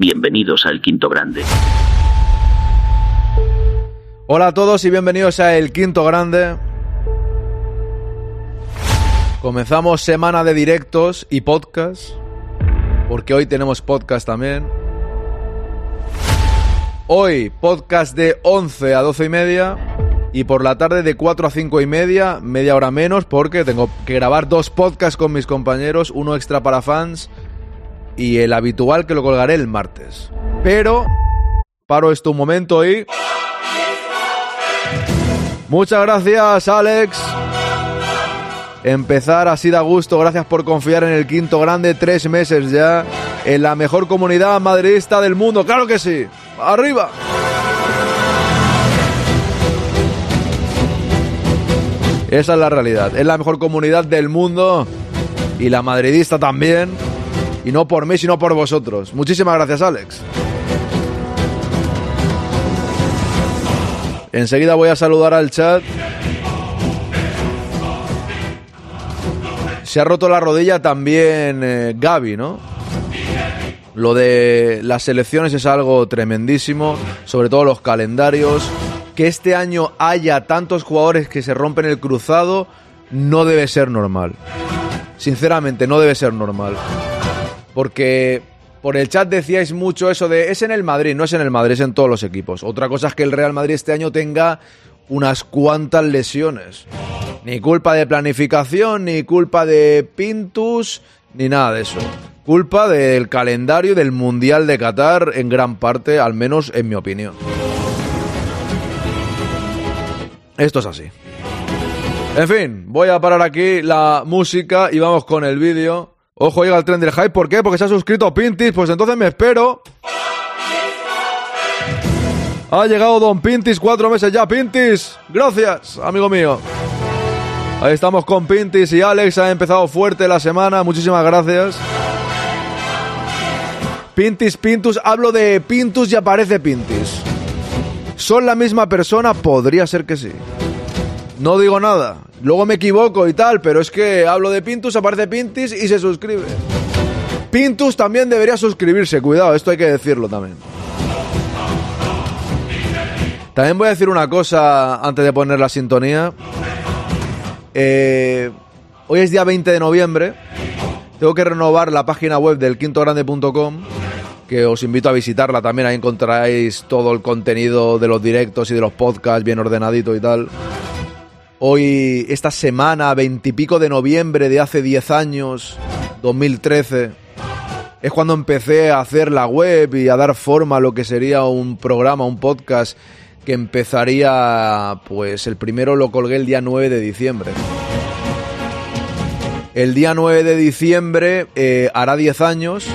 Bienvenidos al Quinto Grande. Hola a todos y bienvenidos a El Quinto Grande. Comenzamos semana de directos y podcast, porque hoy tenemos podcast también. Hoy podcast de 11 a 12 y media y por la tarde de 4 a 5 y media, media hora menos, porque tengo que grabar dos podcasts con mis compañeros, uno extra para fans y el habitual que lo colgaré el martes. Pero paro esto un momento y... Muchas gracias, Alex. Empezar así da gusto. Gracias por confiar en el quinto grande. Tres meses ya. En la mejor comunidad madridista del mundo. Claro que sí. Arriba. Esa es la realidad. Es la mejor comunidad del mundo. Y la madridista también. Y no por mí, sino por vosotros. Muchísimas gracias, Alex. Enseguida voy a saludar al chat. Se ha roto la rodilla también eh, Gaby, ¿no? Lo de las elecciones es algo tremendísimo, sobre todo los calendarios. Que este año haya tantos jugadores que se rompen el cruzado no debe ser normal. Sinceramente, no debe ser normal. Porque por el chat decíais mucho eso de es en el Madrid, no es en el Madrid, es en todos los equipos. Otra cosa es que el Real Madrid este año tenga unas cuantas lesiones. Ni culpa de planificación, ni culpa de Pintus, ni nada de eso. Culpa del calendario del Mundial de Qatar en gran parte, al menos en mi opinión. Esto es así. En fin, voy a parar aquí la música y vamos con el vídeo. Ojo, llega el tren del hype. ¿Por qué? Porque se ha suscrito Pintis. Pues entonces me espero. Ha llegado Don Pintis, cuatro meses ya. Pintis, gracias, amigo mío. Ahí estamos con Pintis y Alex. Ha empezado fuerte la semana. Muchísimas gracias. Pintis, Pintus. Hablo de Pintus y aparece Pintis. ¿Son la misma persona? Podría ser que sí. No digo nada. Luego me equivoco y tal, pero es que hablo de Pintus, aparece Pintis y se suscribe. Pintus también debería suscribirse, cuidado, esto hay que decirlo también. También voy a decir una cosa antes de poner la sintonía. Eh, hoy es día 20 de noviembre. Tengo que renovar la página web del quintogrande.com, que os invito a visitarla también. Ahí encontraréis todo el contenido de los directos y de los podcasts bien ordenadito y tal. Hoy, esta semana, veintipico de noviembre de hace 10 años, 2013, es cuando empecé a hacer la web y a dar forma a lo que sería un programa, un podcast que empezaría, pues el primero lo colgué el día 9 de diciembre. El día 9 de diciembre eh, hará 10 años.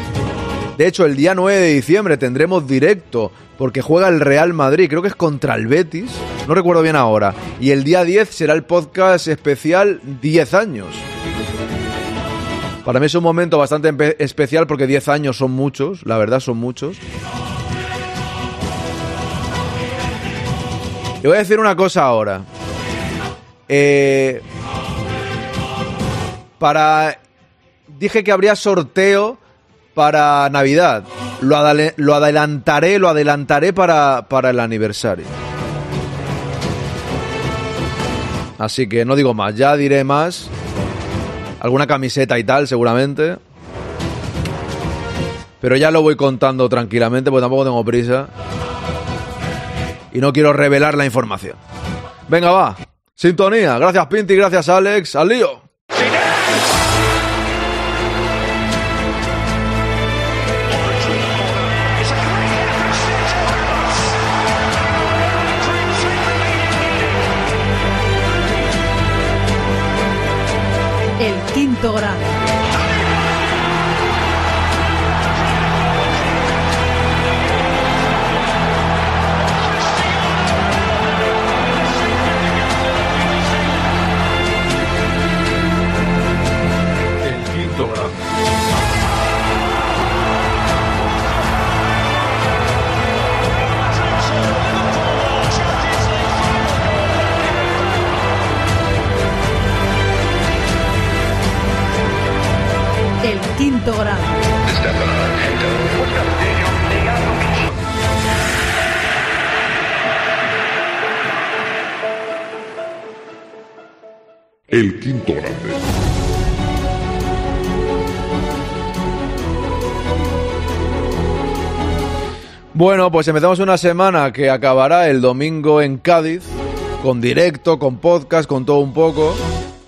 De hecho, el día 9 de diciembre tendremos directo porque juega el Real Madrid, creo que es contra el Betis, no recuerdo bien ahora. Y el día 10 será el podcast especial 10 años. Para mí es un momento bastante especial porque 10 años son muchos, la verdad son muchos. Y voy a decir una cosa ahora. Eh, para... Dije que habría sorteo para Navidad. Lo, lo adelantaré, lo adelantaré para, para el aniversario. Así que no digo más, ya diré más. Alguna camiseta y tal, seguramente. Pero ya lo voy contando tranquilamente, porque tampoco tengo prisa. Y no quiero revelar la información. Venga, va. Sintonía. Gracias, Pinti. Gracias, Alex. Al lío. Pues empezamos una semana que acabará el domingo en Cádiz, con directo, con podcast, con todo un poco.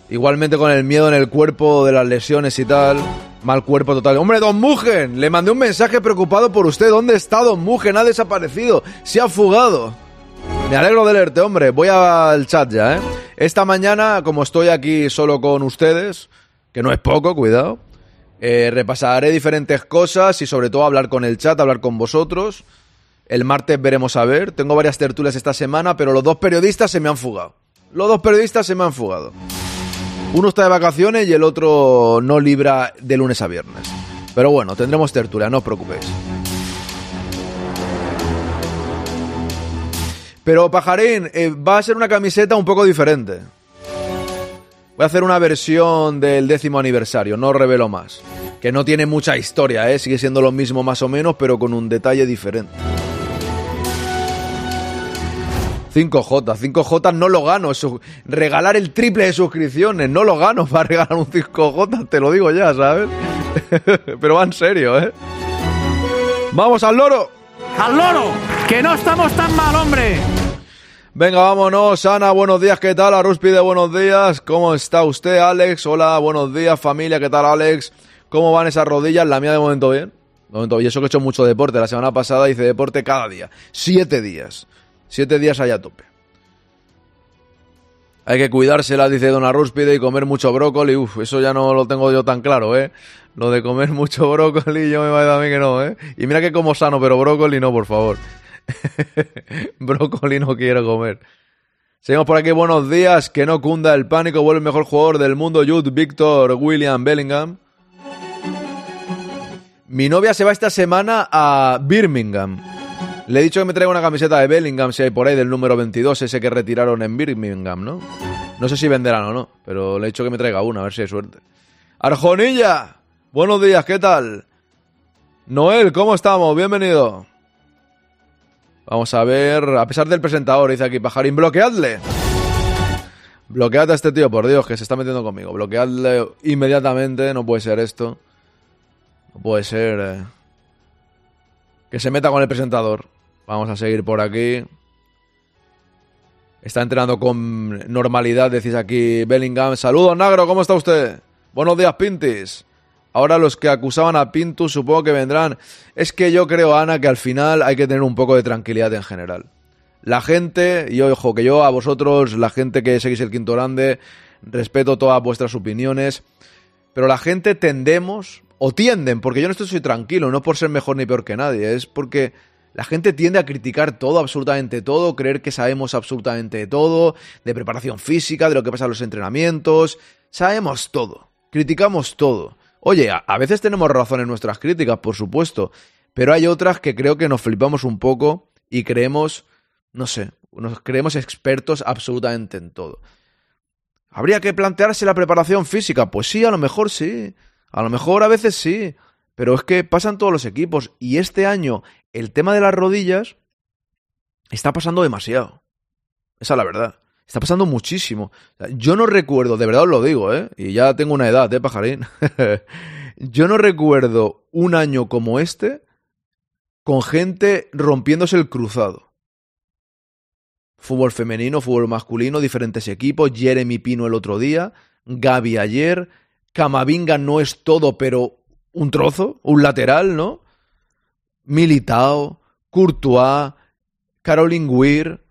Igualmente con el miedo en el cuerpo de las lesiones y tal. Mal cuerpo total. Hombre, Don Mugen, le mandé un mensaje preocupado por usted. ¿Dónde está Don Mugen? Ha desaparecido. Se ha fugado. Me alegro de leerte, hombre. Voy al chat ya, ¿eh? Esta mañana, como estoy aquí solo con ustedes, que no es poco, cuidado, eh, repasaré diferentes cosas y sobre todo hablar con el chat, hablar con vosotros. El martes veremos a ver. Tengo varias tertulias esta semana, pero los dos periodistas se me han fugado. Los dos periodistas se me han fugado. Uno está de vacaciones y el otro no libra de lunes a viernes. Pero bueno, tendremos tertulia, no os preocupéis. Pero Pajarín, eh, va a ser una camiseta un poco diferente. Voy a hacer una versión del décimo aniversario, no revelo más. Que no tiene mucha historia, ¿eh? sigue siendo lo mismo más o menos, pero con un detalle diferente. 5J, 5J no lo gano. Eso, regalar el triple de suscripciones, no lo gano para regalar un 5J, te lo digo ya, ¿sabes? Pero va en serio, ¿eh? ¡Vamos al loro! ¡Al loro! ¡Que no estamos tan mal, hombre! Venga, vámonos. Ana, buenos días, ¿qué tal? Arúspide, buenos días. ¿Cómo está usted, Alex? Hola, buenos días, familia, ¿qué tal, Alex? ¿Cómo van esas rodillas? La mía de momento bien. De momento, y eso que he hecho mucho deporte. La semana pasada hice deporte cada día. Siete días. Siete días allá a tope. Hay que cuidársela, dice Don Arrúspide, y comer mucho brócoli. Uf, eso ya no lo tengo yo tan claro, ¿eh? Lo de comer mucho brócoli, yo me va a mí que no, ¿eh? Y mira que como sano, pero brócoli no, por favor. brócoli no quiero comer. Seguimos por aquí, buenos días. Que no cunda el pánico, vuelve el mejor jugador del mundo, Jude Victor William Bellingham. Mi novia se va esta semana a Birmingham. Le he dicho que me traiga una camiseta de Bellingham, si hay por ahí, del número 22, ese que retiraron en Birmingham, ¿no? No sé si venderán o no, pero le he dicho que me traiga una, a ver si hay suerte. Arjonilla, buenos días, ¿qué tal? Noel, ¿cómo estamos? Bienvenido. Vamos a ver, a pesar del presentador, dice aquí Pajarín, bloqueadle. Bloquead a este tío, por Dios, que se está metiendo conmigo. Bloqueadle inmediatamente, no puede ser esto. No puede ser... Eh. Que se meta con el presentador. Vamos a seguir por aquí. Está entrenando con normalidad, decís aquí Bellingham. Saludos, Nagro, ¿cómo está usted? Buenos días, Pintis. Ahora los que acusaban a Pintus supongo que vendrán. Es que yo creo, Ana, que al final hay que tener un poco de tranquilidad en general. La gente, y ojo, que yo a vosotros, la gente que seguís el quinto grande, respeto todas vuestras opiniones, pero la gente tendemos, o tienden, porque yo no estoy tranquilo, no por ser mejor ni peor que nadie, es porque la gente tiende a criticar todo, absolutamente todo, creer que sabemos absolutamente todo, de preparación física, de lo que pasa en los entrenamientos, sabemos todo, criticamos todo. Oye, a, a veces tenemos razón en nuestras críticas, por supuesto, pero hay otras que creo que nos flipamos un poco y creemos, no sé, nos creemos expertos absolutamente en todo. ¿Habría que plantearse la preparación física? Pues sí, a lo mejor sí. A lo mejor a veces sí. Pero es que pasan todos los equipos. Y este año, el tema de las rodillas está pasando demasiado. Esa es la verdad. Está pasando muchísimo. Yo no recuerdo, de verdad os lo digo, ¿eh? Y ya tengo una edad, ¿eh, pajarín? Yo no recuerdo un año como este con gente rompiéndose el cruzado. Fútbol femenino, fútbol masculino, diferentes equipos. Jeremy Pino el otro día, Gaby ayer. Camavinga no es todo, pero un trozo, un lateral, ¿no? Militao, Courtois, Caroline Weir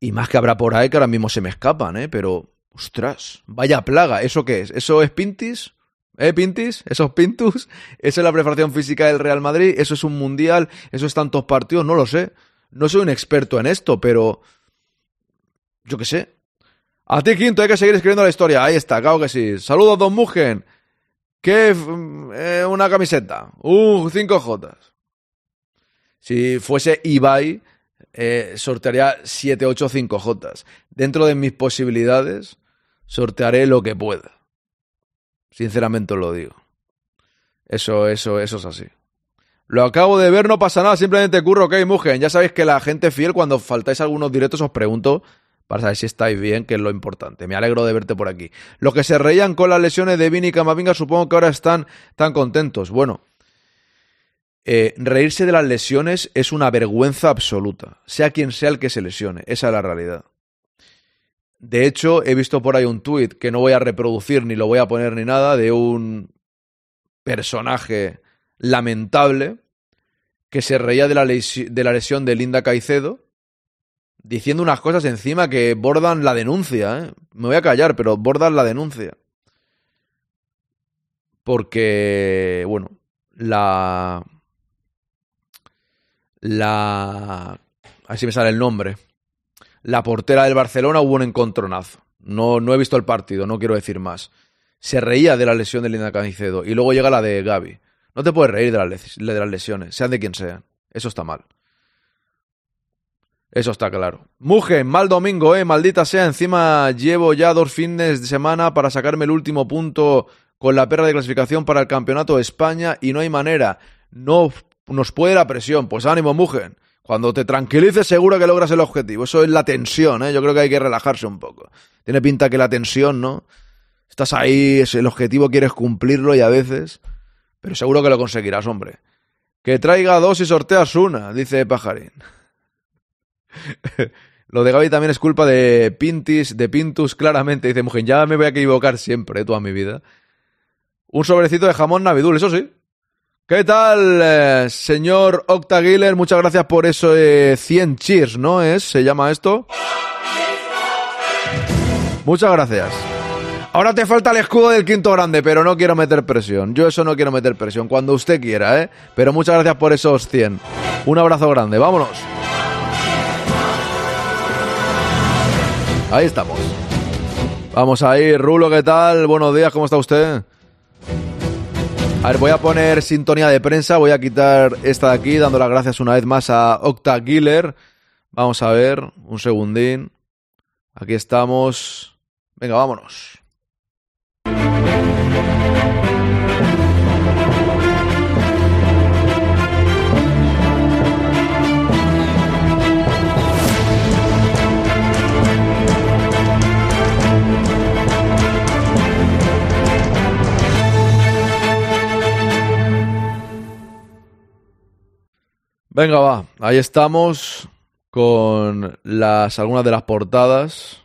y más que habrá por ahí que ahora mismo se me escapan, ¿eh? Pero, ostras, vaya plaga, ¿eso qué es? ¿Eso es Pintis? ¿Eh, Pintis? ¿Esos Pintus? ¿Eso es la preparación física del Real Madrid? ¿Eso es un mundial? ¿Eso es tantos partidos? No lo sé. No soy un experto en esto, pero... Yo qué sé. A ti, Quinto, hay que seguir escribiendo la historia. Ahí está, claro que sí. Saludos, Don Mugen. ¿Qué? Eh, una camiseta. Uh, 5J. Si fuese Ibai, eh, sortearía 7, 8, 5J. Dentro de mis posibilidades, sortearé lo que pueda. Sinceramente os lo digo. Eso, eso, eso es así. Lo acabo de ver, no pasa nada, simplemente curro, ok, Mugen. Ya sabéis que la gente fiel, cuando faltáis algunos directos, os pregunto para saber si estáis bien, que es lo importante. Me alegro de verte por aquí. Los que se reían con las lesiones de Vini y Camavinga supongo que ahora están tan contentos. Bueno, eh, reírse de las lesiones es una vergüenza absoluta, sea quien sea el que se lesione, esa es la realidad. De hecho, he visto por ahí un tuit que no voy a reproducir ni lo voy a poner ni nada, de un personaje lamentable que se reía de la, de la lesión de Linda Caicedo, diciendo unas cosas encima que bordan la denuncia. ¿eh? Me voy a callar, pero bordan la denuncia. Porque, bueno, la... La... Así me sale el nombre. La portera del Barcelona hubo un encontronazo. No, no he visto el partido, no quiero decir más. Se reía de la lesión de Linda Caicedo y luego llega la de Gaby. No te puedes reír de las, de las lesiones, sean de quien sean. Eso está mal. Eso está claro. Mugen, mal domingo, eh. Maldita sea. Encima llevo ya dos fines de semana para sacarme el último punto con la perra de clasificación para el campeonato de España y no hay manera. No nos puede la presión. Pues ánimo, Mugen. Cuando te tranquilices seguro que logras el objetivo. Eso es la tensión, ¿eh? Yo creo que hay que relajarse un poco. Tiene pinta que la tensión, ¿no? Estás ahí, el objetivo quieres cumplirlo y a veces... Pero seguro que lo conseguirás, hombre. Que traiga dos y sorteas una, dice Pajarín. Lo de Gaby también es culpa de Pintis, de Pintus, claramente. Dice Mujer, ya me voy a equivocar siempre, toda mi vida. Un sobrecito de jamón Navidul, eso sí. ¿Qué tal, eh, señor Octaguiler? Muchas gracias por eso de 100 cheers, ¿no es? ¿Se llama esto? Muchas gracias. Ahora te falta el escudo del quinto grande, pero no quiero meter presión. Yo eso no quiero meter presión, cuando usted quiera, ¿eh? Pero muchas gracias por esos 100. Un abrazo grande, vámonos. Ahí estamos. Vamos ahí, Rulo, ¿qué tal? Buenos días, ¿cómo está usted? A ver, voy a poner sintonía de prensa, voy a quitar esta de aquí, dando las gracias una vez más a Octa Giller. Vamos a ver, un segundín. Aquí estamos. Venga, vámonos. Venga, va. Ahí estamos con las algunas de las portadas.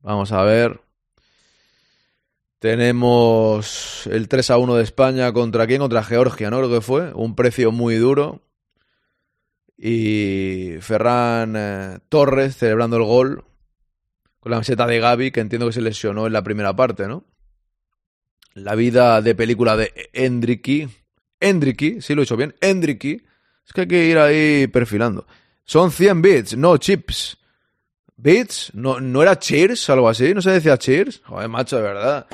Vamos a ver. Tenemos el 3 a 1 de España contra quién? Contra Georgia, ¿no? Creo que fue. Un precio muy duro. Y Ferran eh, Torres celebrando el gol con la meseta de Gaby, que entiendo que se lesionó en la primera parte, ¿no? La vida de película de Endriki. Endriki, sí lo he hecho bien. Endriki es que hay que ir ahí perfilando. Son 100 bits, no chips. ¿Bits? ¿No, ¿No era cheers? Algo así. ¿No se decía cheers? Joder, macho, de verdad.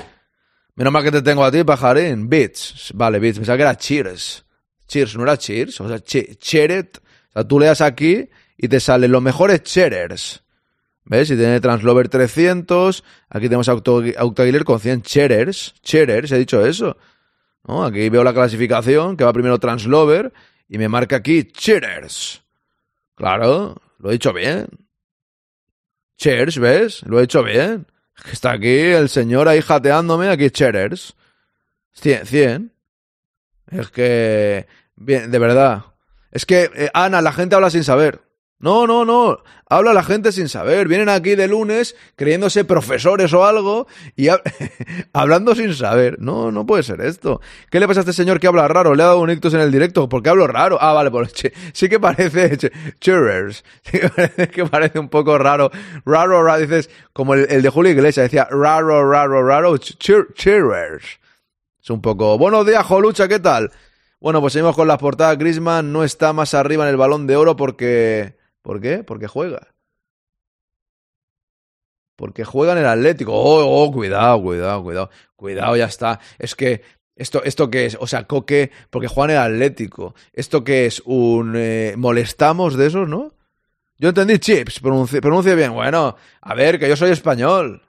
Menos mal que te tengo a ti, pajarín. Bits. Vale, bits. Pensaba que era cheers. Cheers, ¿no era cheers? O sea, cheret. O sea, tú le das aquí y te salen los mejores cheddars. ¿Ves? Y tiene Translover 300. Aquí tenemos Autoguiler con 100 cheddars. Cheddars, he dicho eso. Aquí veo la clasificación, que va primero Translover y me marca aquí Cheers. Claro, lo he dicho bien. Cheers, ¿ves? Lo he hecho bien. Está aquí el señor ahí jateándome, aquí Cheers. 100, 100. Es que... Bien, de verdad. Es que, eh, Ana, la gente habla sin saber. No, no, no. Habla la gente sin saber. Vienen aquí de lunes creyéndose profesores o algo y hablando sin saber. No, no puede ser esto. ¿Qué le pasa a este señor que habla raro? Le ha dado un ictus en el directo. ¿Por qué hablo raro? Ah, vale, pues sí que parece churrers. Sí que parece, que parece un poco raro. Raro, raro. Dices, como el, de Julio Iglesias decía raro, raro, raro. Churrers. Es un poco. Buenos días, Jolucha, ¿qué tal? Bueno, pues seguimos con las portadas. Grisman no está más arriba en el balón de oro porque ¿Por qué? Porque juega. Porque juega en el Atlético. Oh, oh, cuidado, cuidado, cuidado. Cuidado, ya está. Es que esto, esto qué es, o sea, Coque, porque juega en el Atlético. Esto qué es, un eh, molestamos de esos, ¿no? Yo entendí chips, pronuncie bien. Bueno, a ver, que yo soy español.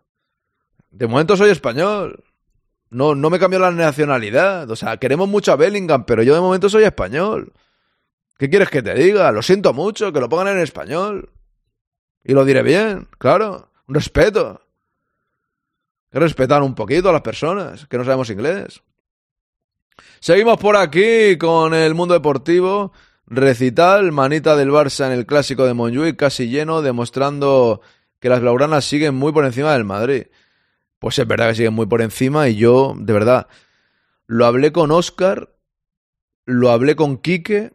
De momento soy español. No, no me cambió la nacionalidad. O sea, queremos mucho a Bellingham, pero yo de momento soy español. ¿Qué quieres que te diga? Lo siento mucho, que lo pongan en español. Y lo diré bien, claro. Un respeto. Que respetar un poquito a las personas que no sabemos inglés. Seguimos por aquí con el mundo deportivo. Recital, manita del Barça en el clásico de Montjuic, casi lleno, demostrando que las blaugranas siguen muy por encima del Madrid. Pues es verdad que siguen muy por encima y yo, de verdad, lo hablé con Oscar, lo hablé con Quique,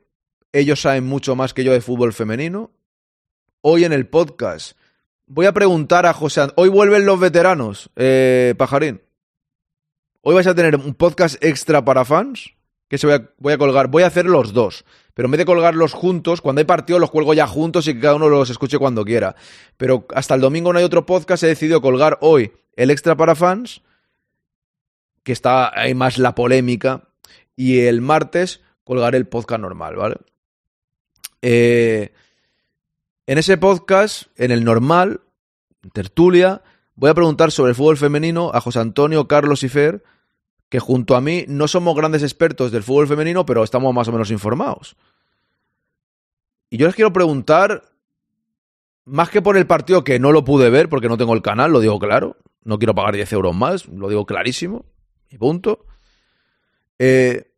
ellos saben mucho más que yo de fútbol femenino. Hoy en el podcast voy a preguntar a José. Hoy vuelven los veteranos, eh, Pajarín. Hoy vais a tener un podcast extra para fans que se voy a, colgar. Voy a hacer los dos. Pero en vez de colgarlos juntos, cuando hay partido los cuelgo ya juntos y que cada uno los escuche cuando quiera. Pero hasta el domingo no hay otro podcast. He decidido colgar hoy el extra para fans, que está hay más la polémica. Y el martes colgaré el podcast normal, ¿vale? Eh, en ese podcast, en el normal, tertulia, voy a preguntar sobre el fútbol femenino a José Antonio, Carlos y Fer, que junto a mí no somos grandes expertos del fútbol femenino, pero estamos más o menos informados. Y yo les quiero preguntar, más que por el partido que no lo pude ver porque no tengo el canal, lo digo claro, no quiero pagar 10 euros más, lo digo clarísimo, y punto. Eh,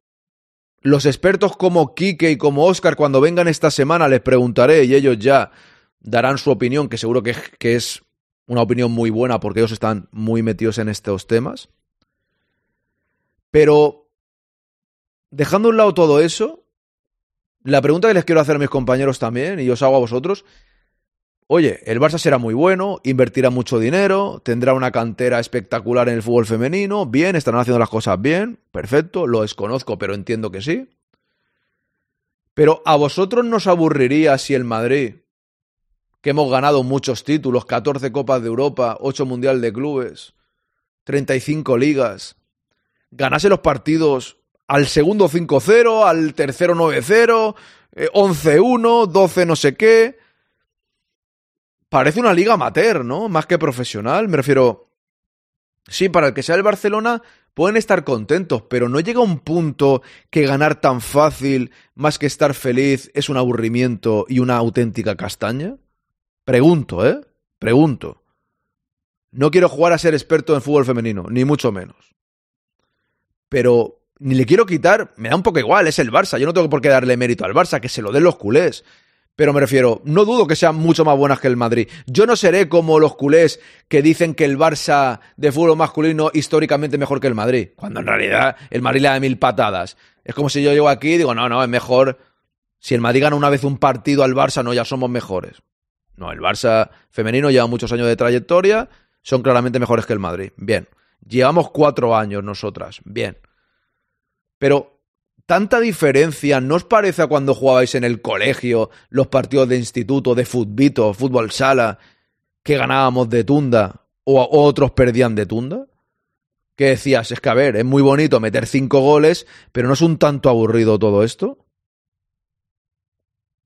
los expertos como Quique y como Oscar, cuando vengan esta semana, les preguntaré y ellos ya darán su opinión, que seguro que, que es una opinión muy buena porque ellos están muy metidos en estos temas. Pero, dejando a un lado todo eso, la pregunta que les quiero hacer a mis compañeros también, y os hago a vosotros, oye, el Barça será muy bueno, invertirá mucho dinero, tendrá una cantera espectacular en el fútbol femenino, bien, estarán haciendo las cosas bien, perfecto, lo desconozco, pero entiendo que sí. Pero a vosotros nos aburriría si el Madrid, que hemos ganado muchos títulos, 14 Copas de Europa, 8 Mundial de Clubes, 35 ligas, ganase los partidos al segundo 5-0, al tercero 9-0, 11-1, 12 no sé qué. Parece una liga amateur, ¿no? Más que profesional. Me refiero. Sí, para el que sea el Barcelona pueden estar contentos, pero no llega un punto que ganar tan fácil, más que estar feliz, es un aburrimiento y una auténtica castaña. Pregunto, ¿eh? Pregunto. No quiero jugar a ser experto en fútbol femenino, ni mucho menos pero ni le quiero quitar, me da un poco igual, es el Barça, yo no tengo por qué darle mérito al Barça, que se lo den los culés. Pero me refiero, no dudo que sean mucho más buenas que el Madrid. Yo no seré como los culés que dicen que el Barça de fútbol masculino históricamente mejor que el Madrid, cuando en realidad el Madrid le da mil patadas. Es como si yo llego aquí y digo, no, no, es mejor. Si el Madrid gana una vez un partido al Barça, no, ya somos mejores. No, el Barça femenino lleva muchos años de trayectoria, son claramente mejores que el Madrid. Bien. Llevamos cuatro años nosotras, bien. Pero tanta diferencia, ¿no os parece a cuando jugabais en el colegio, los partidos de instituto, de futbito, fútbol sala, que ganábamos de tunda o, otros perdían de tunda? Que decías, es que a ver, es muy bonito meter cinco goles, pero ¿no es un tanto aburrido todo esto?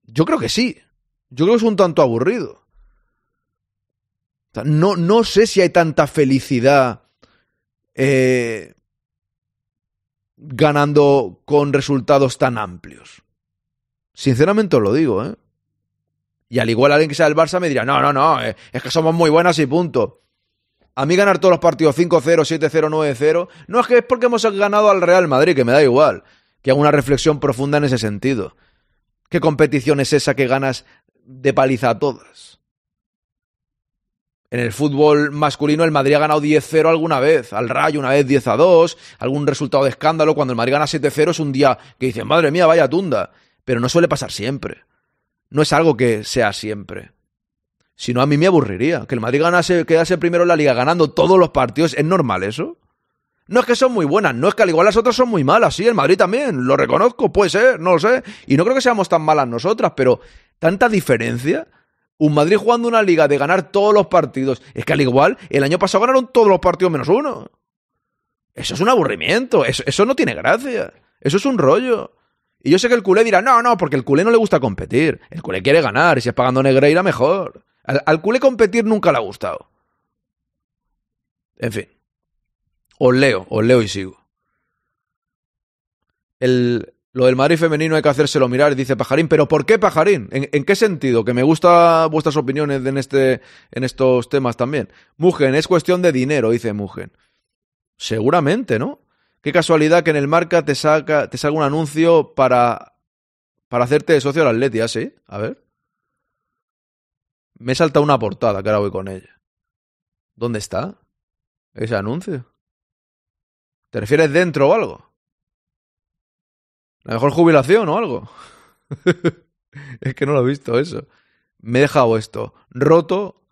Yo creo que sí. Yo creo que es un tanto aburrido. No, no sé si hay tanta felicidad eh, ganando con resultados tan amplios. Sinceramente os lo digo, ¿eh? Y al igual alguien que sea del Barça me dirá, no, no, no, eh, es que somos muy buenas y punto. A mí ganar todos los partidos 5-0, 7-0, 9-0, no es que es porque hemos ganado al Real Madrid, que me da igual. Que hago una reflexión profunda en ese sentido. ¿Qué competición es esa que ganas de paliza a todas? En el fútbol masculino el Madrid ha ganado 10-0 alguna vez, al Rayo una vez 10-2, algún resultado de escándalo. Cuando el Madrid gana 7-0 es un día que dicen, madre mía, vaya tunda. Pero no suele pasar siempre. No es algo que sea siempre. Si no, a mí me aburriría. Que el Madrid ganase, quedase primero en la liga ganando todos los partidos. ¿Es normal eso? No es que son muy buenas, no es que al igual las otras son muy malas, sí, el Madrid también, lo reconozco, puede ser, no lo sé. Y no creo que seamos tan malas nosotras, pero tanta diferencia un Madrid jugando una liga de ganar todos los partidos. Es que al igual, el año pasado ganaron todos los partidos menos uno. Eso es un aburrimiento. Eso, no tiene gracia. Eso es un rollo. Y yo sé que el culé dirá, no, no, porque el culé no le gusta competir. El culé quiere ganar. Y si es pagando Negreira, mejor. Al, al culé competir nunca le ha gustado. En fin. Os leo, os leo y sigo. El, Lo del Madrid femenino hay que hacérselo mirar, dice Pajarín. ¿Pero por qué Pajarín? ¿En, qué sentido? Que me gustan vuestras opiniones en, este, en estos temas también. Mugen, es cuestión de dinero, dice Mugen. Seguramente, ¿no? Qué casualidad que en el marca te saca, te salga un anuncio para, para hacerte socio al Atleti, ¿ah, sí? A ver. Me he saltado una portada, que ahora voy con ella. ¿Dónde está? Ese anuncio. ¿Te refieres dentro o algo? La mejor jubilación o algo. es que no lo he visto eso. Me he dejado esto. Roto.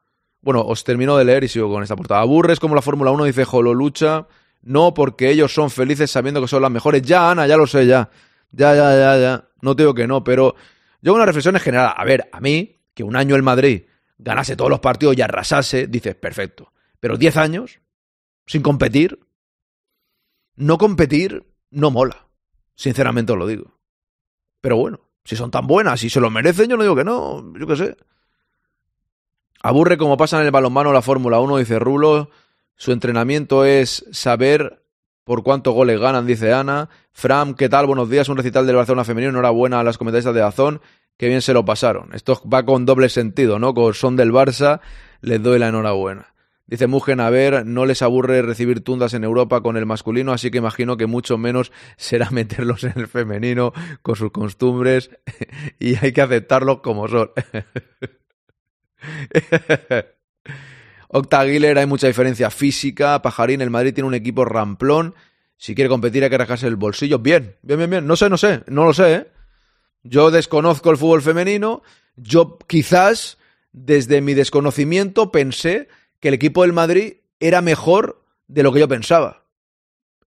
Bueno, os termino de leer y sigo con esta portada. Aburres como la Fórmula 1, dice Jolo Lucha. No, porque ellos son felices sabiendo que son las mejores. Ya, Ana, ya lo sé, ya. Ya, ya, ya, ya. No te digo que no, pero yo una reflexión en general. A ver, a mí, que un año el Madrid ganase todos los partidos y arrasase, dices, perfecto. Pero 10 años, sin competir, no competir no mola. Sinceramente os lo digo. Pero bueno, si son tan buenas, si se lo merecen, yo no digo que no, yo qué sé. Aburre como pasa en el balonmano la Fórmula 1, dice Rulo. Su entrenamiento es saber por cuántos goles ganan, dice Ana. Fram, ¿qué tal? Buenos días. Un recital del Barcelona femenino. Enhorabuena a las comentaristas de Azón. Qué bien se lo pasaron. Esto va con doble sentido, ¿no? Con son del Barça, les doy la enhorabuena. Dice Mugen, a ver, no les aburre recibir tundas en Europa con el masculino, así que imagino que mucho menos será meterlos en el femenino con sus costumbres y hay que aceptarlos como son. Octa Aguiler, hay mucha diferencia física. Pajarín, el Madrid tiene un equipo ramplón. Si quiere competir hay que rascarse el bolsillo. Bien, bien, bien, bien. No sé, no sé, no lo sé, ¿eh? Yo desconozco el fútbol femenino. Yo quizás, desde mi desconocimiento, pensé que el equipo del Madrid era mejor de lo que yo pensaba.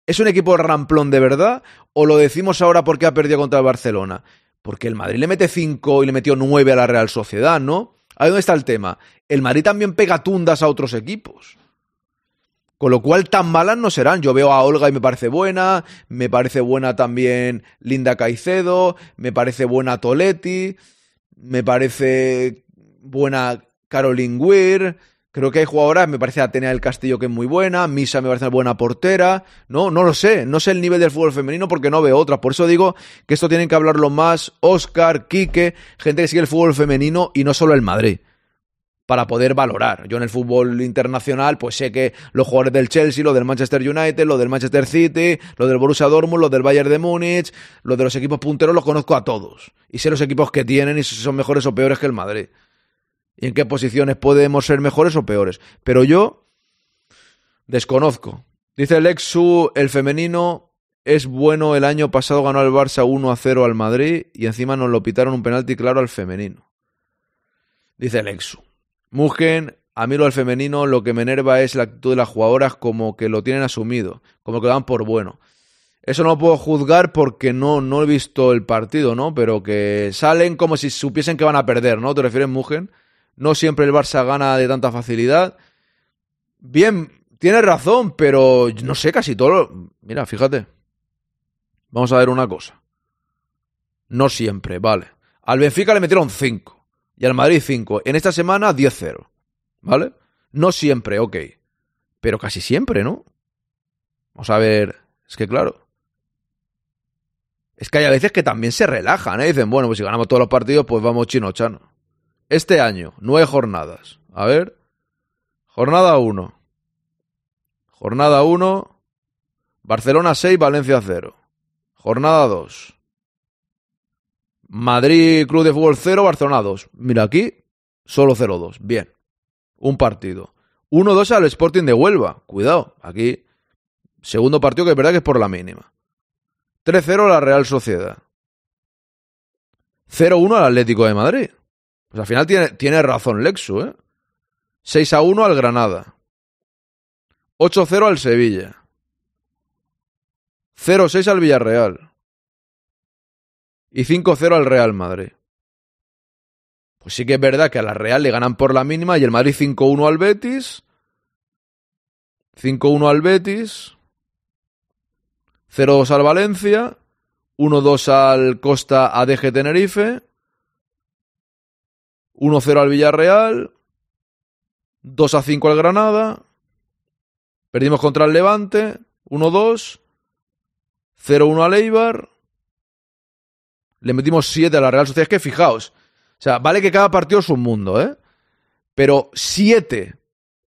¿Es un equipo ramplón de verdad? ¿O lo decimos ahora porque ha perdido contra el Barcelona? Porque el Madrid le mete 5 y le metió 9 a la Real Sociedad, ¿no? Ahí dónde está el tema. El Madrid también pega tundas a otros equipos. Con lo cual tan malas no serán. Yo veo a Olga y me parece buena, me parece buena también Linda Caicedo, me parece buena Toletti, me parece buena Caroline Weir. Creo que hay jugadoras, me parece Atenea del Castillo que es muy buena, Misa me parece una buena portera. No, no lo sé, no sé el nivel del fútbol femenino porque no veo otras. Por eso digo que esto tienen que hablarlo más Oscar, Quique, gente que sigue el fútbol femenino y no solo el Madrid para poder valorar. Yo en el fútbol internacional, pues sé que los jugadores del Chelsea, los del Manchester United, los del Manchester City, los del Borussia Dortmund, los del Bayern de Múnich, los de los equipos punteros, los conozco a todos. Y sé los equipos que tienen y si son mejores o peores que el Madrid. Y en qué posiciones podemos ser mejores o peores. Pero yo desconozco. Dice Lexu, el femenino es bueno. El año pasado ganó el Barça 1 a 0 al Madrid y encima nos lo pitaron un penalti claro al femenino. Dice Lexu. Mugen, a mí lo del femenino lo que me enerva es la actitud de las jugadoras como que lo tienen asumido, como que lo dan por bueno. Eso no lo puedo juzgar porque no, no he visto el partido, ¿no? Pero que salen como si supiesen que van a perder, ¿no? ¿Te refieres, Mugen? No siempre el Barça gana de tanta facilidad. Bien, tienes razón, pero no sé, casi todo. Mira, fíjate. Vamos a ver una cosa. No siempre, vale. Al Benfica le metieron 5 y al Madrid 5. En esta semana 10-0. ¿Vale? No siempre, ok. Pero casi siempre, ¿no? Vamos a ver. Es que claro. Es que hay a veces que también se relajan, ¿eh? Dicen, bueno, pues si ganamos todos los partidos, pues vamos chino chano. Este año, nueve jornadas. A ver. Jornada 1. Jornada 1. Barcelona 6, Valencia 0. Jornada 2. Madrid Club de Fútbol 0, Barcelona 2. Mira aquí, solo 0-2. Bien. Un partido. 1-2 al Sporting de Huelva. Cuidado, aquí. Segundo partido que es verdad que es por la mínima. 3-0 a la Real Sociedad. 0-1 al Atlético de Madrid. Pues al final tiene, tiene razón Lexu, ¿eh? 6-1 al Granada. 8-0 al Sevilla. 0-6 al Villarreal y 5-0 al Real Madrid. Pues sí que es verdad que a la Real le ganan por la mínima y el Madrid 5-1 al Betis. 5-1 al Betis. 0-2 al Valencia. 1-2 al Costa ADG Tenerife. 1-0 al Villarreal. 2-5 al Granada. Perdimos contra el Levante. 1-2. 0-1 al Eibar. Le metimos 7 a la Real Sociedad. Es que fijaos. O sea, vale que cada partido es un mundo, ¿eh? Pero 7,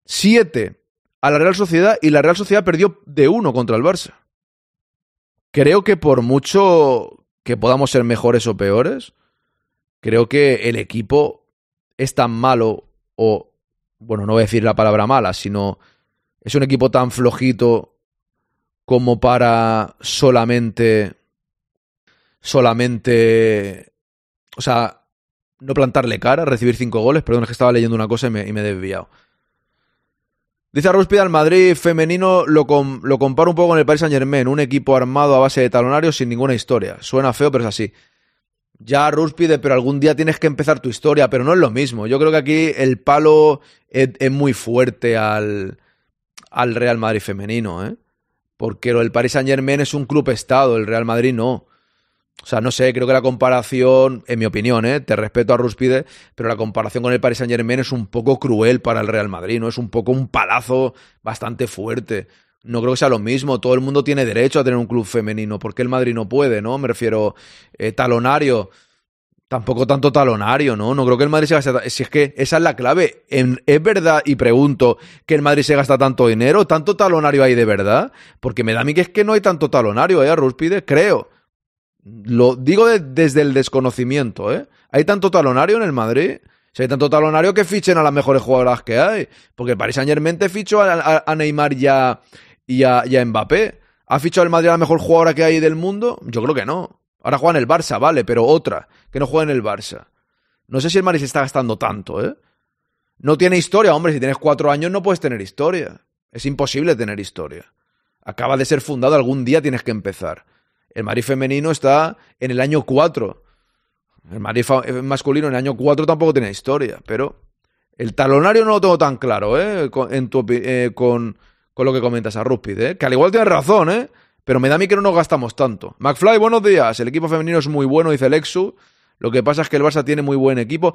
7 a la Real Sociedad y la Real Sociedad perdió de 1 contra el Barça. Creo que por mucho que podamos ser mejores o peores, creo que el equipo es tan malo o, bueno, no voy a decir la palabra mala, sino es un equipo tan flojito como para solamente, solamente, o sea, no plantarle cara, recibir cinco goles. Perdón, es que estaba leyendo una cosa y me, he desviado. Dice Rúspida, al Madrid femenino lo, com- lo comparo un poco con el Paris Saint Germain, un equipo armado a base de talonarios sin ninguna historia. Suena feo, pero es así. Ya, Rúspide, pero algún día tienes que empezar tu historia, pero no es lo mismo. Yo creo que aquí el palo es, muy fuerte al, al Real Madrid femenino, ¿eh? Porque el Paris Saint Germain es un club estado, el Real Madrid no. O sea, no sé, creo que la comparación, en mi opinión, ¿eh? te respeto a Rúspide, pero la comparación con el Paris Saint Germain es un poco cruel para el Real Madrid, ¿no? Es un poco un palazo bastante fuerte. No creo que sea lo mismo, todo el mundo tiene derecho a tener un club femenino, ¿por qué el Madrid no puede, no? Me refiero, eh, talonario, tampoco tanto talonario, ¿no? No creo que el Madrid se gaste, si es que esa es la clave. ¿Es verdad, y pregunto, que el Madrid se gasta tanto dinero? ¿Tanto talonario hay de verdad? Porque me da a mí que es que no hay tanto talonario, ¿eh? Rúspide, creo. Lo digo de- desde el desconocimiento, ¿eh? ¿Hay tanto talonario en el Madrid? Si hay tanto talonario que fichen a las mejores jugadoras que hay. Porque el Paris Saint Germain te fichó a, a- Neymar y a, y, a, y Mbappé. ¿Ha fichado el Madrid a la mejor jugadora que hay del mundo? Yo creo que no. Ahora juega en el Barça, vale, pero otra, que no juega en el Barça. No sé si el Madrid se está gastando tanto, ¿eh? No tiene historia, hombre. Si tienes cuatro años no puedes tener historia. Es imposible tener historia. Acaba de ser fundado, algún día tienes que empezar. El Madrid femenino está en el año 4. El Madrid eh, masculino en el año 4 tampoco tiene historia, pero el talonario no lo tengo tan claro, ¿eh? En tu eh, con, con lo que comentas a Rúspide, ¿eh? Que al igual tienes razón, ¿eh? Pero me da a mí que no nos gastamos tanto. McFly, buenos días. El equipo femenino es muy bueno, dice Lexu. Lo que pasa es que el Barça tiene muy buen equipo.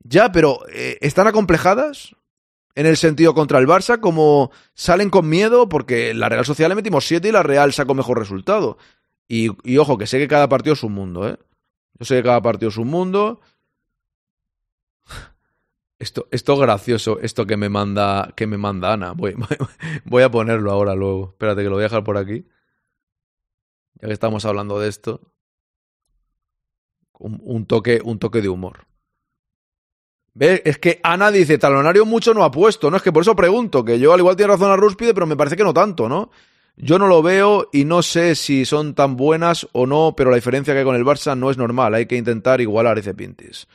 Ya, pero eh, ¿están acomplejadas? En el sentido contra el Barça, como salen con miedo, porque la Real Sociedad le metimos 7 y la Real sacó mejor resultado. Y, y ojo, que sé que cada partido es un mundo, ¿eh? Yo sé que cada partido es un mundo. Esto, esto es gracioso, esto que me manda, que me manda Ana. Voy, voy a ponerlo ahora luego. Espérate que lo voy a dejar por aquí. Ya que estamos hablando de esto. Un, toque, un toque de humor. ¿Ves? Es que Ana dice, talonario mucho no ha puesto, ¿no? Es que por eso pregunto, que yo al igual tiene razón a Rúspide, pero me parece que no tanto, ¿no? Yo no lo veo y no sé si son tan buenas o no, pero la diferencia que hay con el Barça no es normal, hay que intentar igualar, dice Pintis.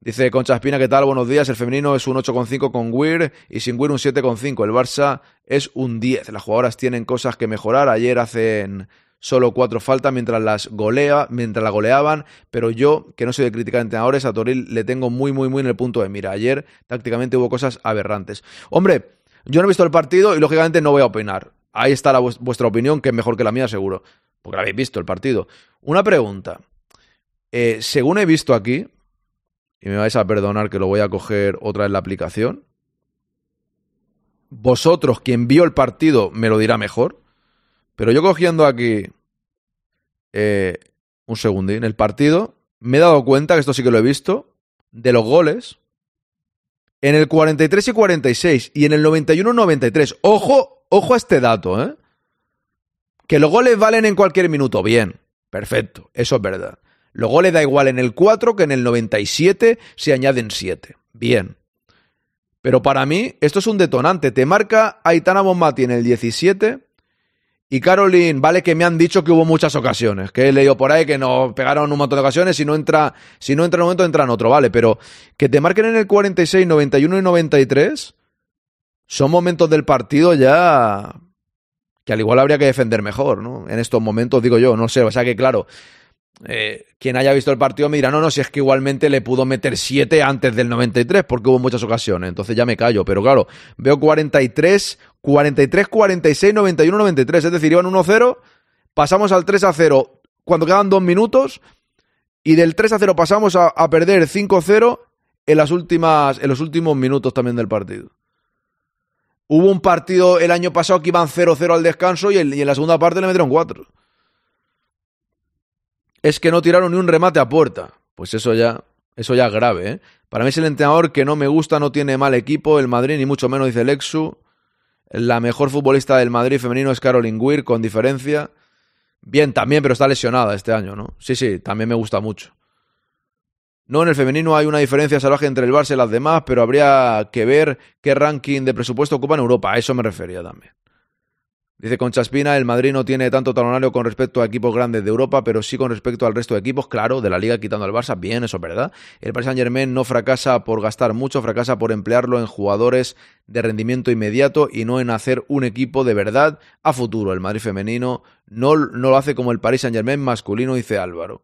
Dice Concha Espina, ¿qué tal? Buenos días. El femenino es un 8,5 con Weir y sin Weir un 7,5. El Barça es un 10. Las jugadoras tienen cosas que mejorar. Ayer hacen solo cuatro faltas mientras las golea, mientras la goleaban, pero yo, que no soy de criticar entrenadores, a Toril le tengo muy, muy, muy en el punto de mira. Ayer tácticamente hubo cosas aberrantes. Hombre, yo no he visto el partido y lógicamente no voy a opinar. Ahí está la vues- vuestra opinión, que es mejor que la mía, seguro. Porque la habéis visto el partido. Una pregunta. Eh, según he visto aquí, y me vais a perdonar que lo voy a coger otra vez la aplicación. Vosotros, quien vio el partido, me lo dirá mejor. Pero yo cogiendo aquí eh, un segundín el partido, me he dado cuenta, que esto sí que lo he visto, de los goles en el 43 y 46 y en el 91 y 93. Ojo, ojo a este dato, ¿eh? Que los goles valen en cualquier minuto. Bien, perfecto, eso es verdad. Los goles da igual en el 4 que en el 97 se añaden 7. Bien. Pero para mí, esto es un detonante. Te marca Aitana Bonmati en el 17 y Caroline, vale que me han dicho que hubo muchas ocasiones, que he leído por ahí que nos pegaron un montón de ocasiones, si no entra, si no entra en un momento, entra en otro, vale, pero que te marquen en el 46, 91 y 93 son momentos del partido ya que al igual habría que defender mejor, ¿no? En estos momentos, digo yo, no sé, o sea que claro, eh, quien haya visto el partido me dirá, no, no, si es que igualmente le pudo meter 7 antes del 93, porque hubo muchas ocasiones, entonces ya me callo, pero claro, veo 43, 43, 46, 91, 93, es decir, iban 1-0, pasamos al 3-0 cuando quedan dos minutos, y del 3-0 pasamos a, a perder 5-0 en, las últimas, en los últimos minutos también del partido. Hubo un partido el año pasado que iban 0-0 al descanso y, y en la segunda parte le metieron 4. Es que no tiraron ni un remate a puerta. Pues eso ya, eso ya es grave, ¿eh? Para mí es el entrenador que no me gusta, no tiene mal equipo, el Madrid, ni mucho menos, dice Lexu. La mejor futbolista del Madrid femenino es Caroline Weir, con diferencia. Bien, también, pero está lesionada este año, ¿no? Sí, sí, también me gusta mucho. No, en el femenino hay una diferencia salvaje entre el Barça y las demás, pero habría que ver qué ranking de presupuesto ocupa en Europa. A eso me refería también. Dice Concha Espina, el Madrid no tiene tanto talonario con respecto a equipos grandes de Europa, pero sí con respecto al resto de equipos, claro, de la liga quitando al Barça, bien, eso es verdad. El Paris Saint Germain no fracasa por gastar mucho, fracasa por emplearlo en jugadores de rendimiento inmediato y no en hacer un equipo de verdad a futuro. El Madrid femenino no, no lo hace como el Paris Saint Germain masculino, dice Álvaro.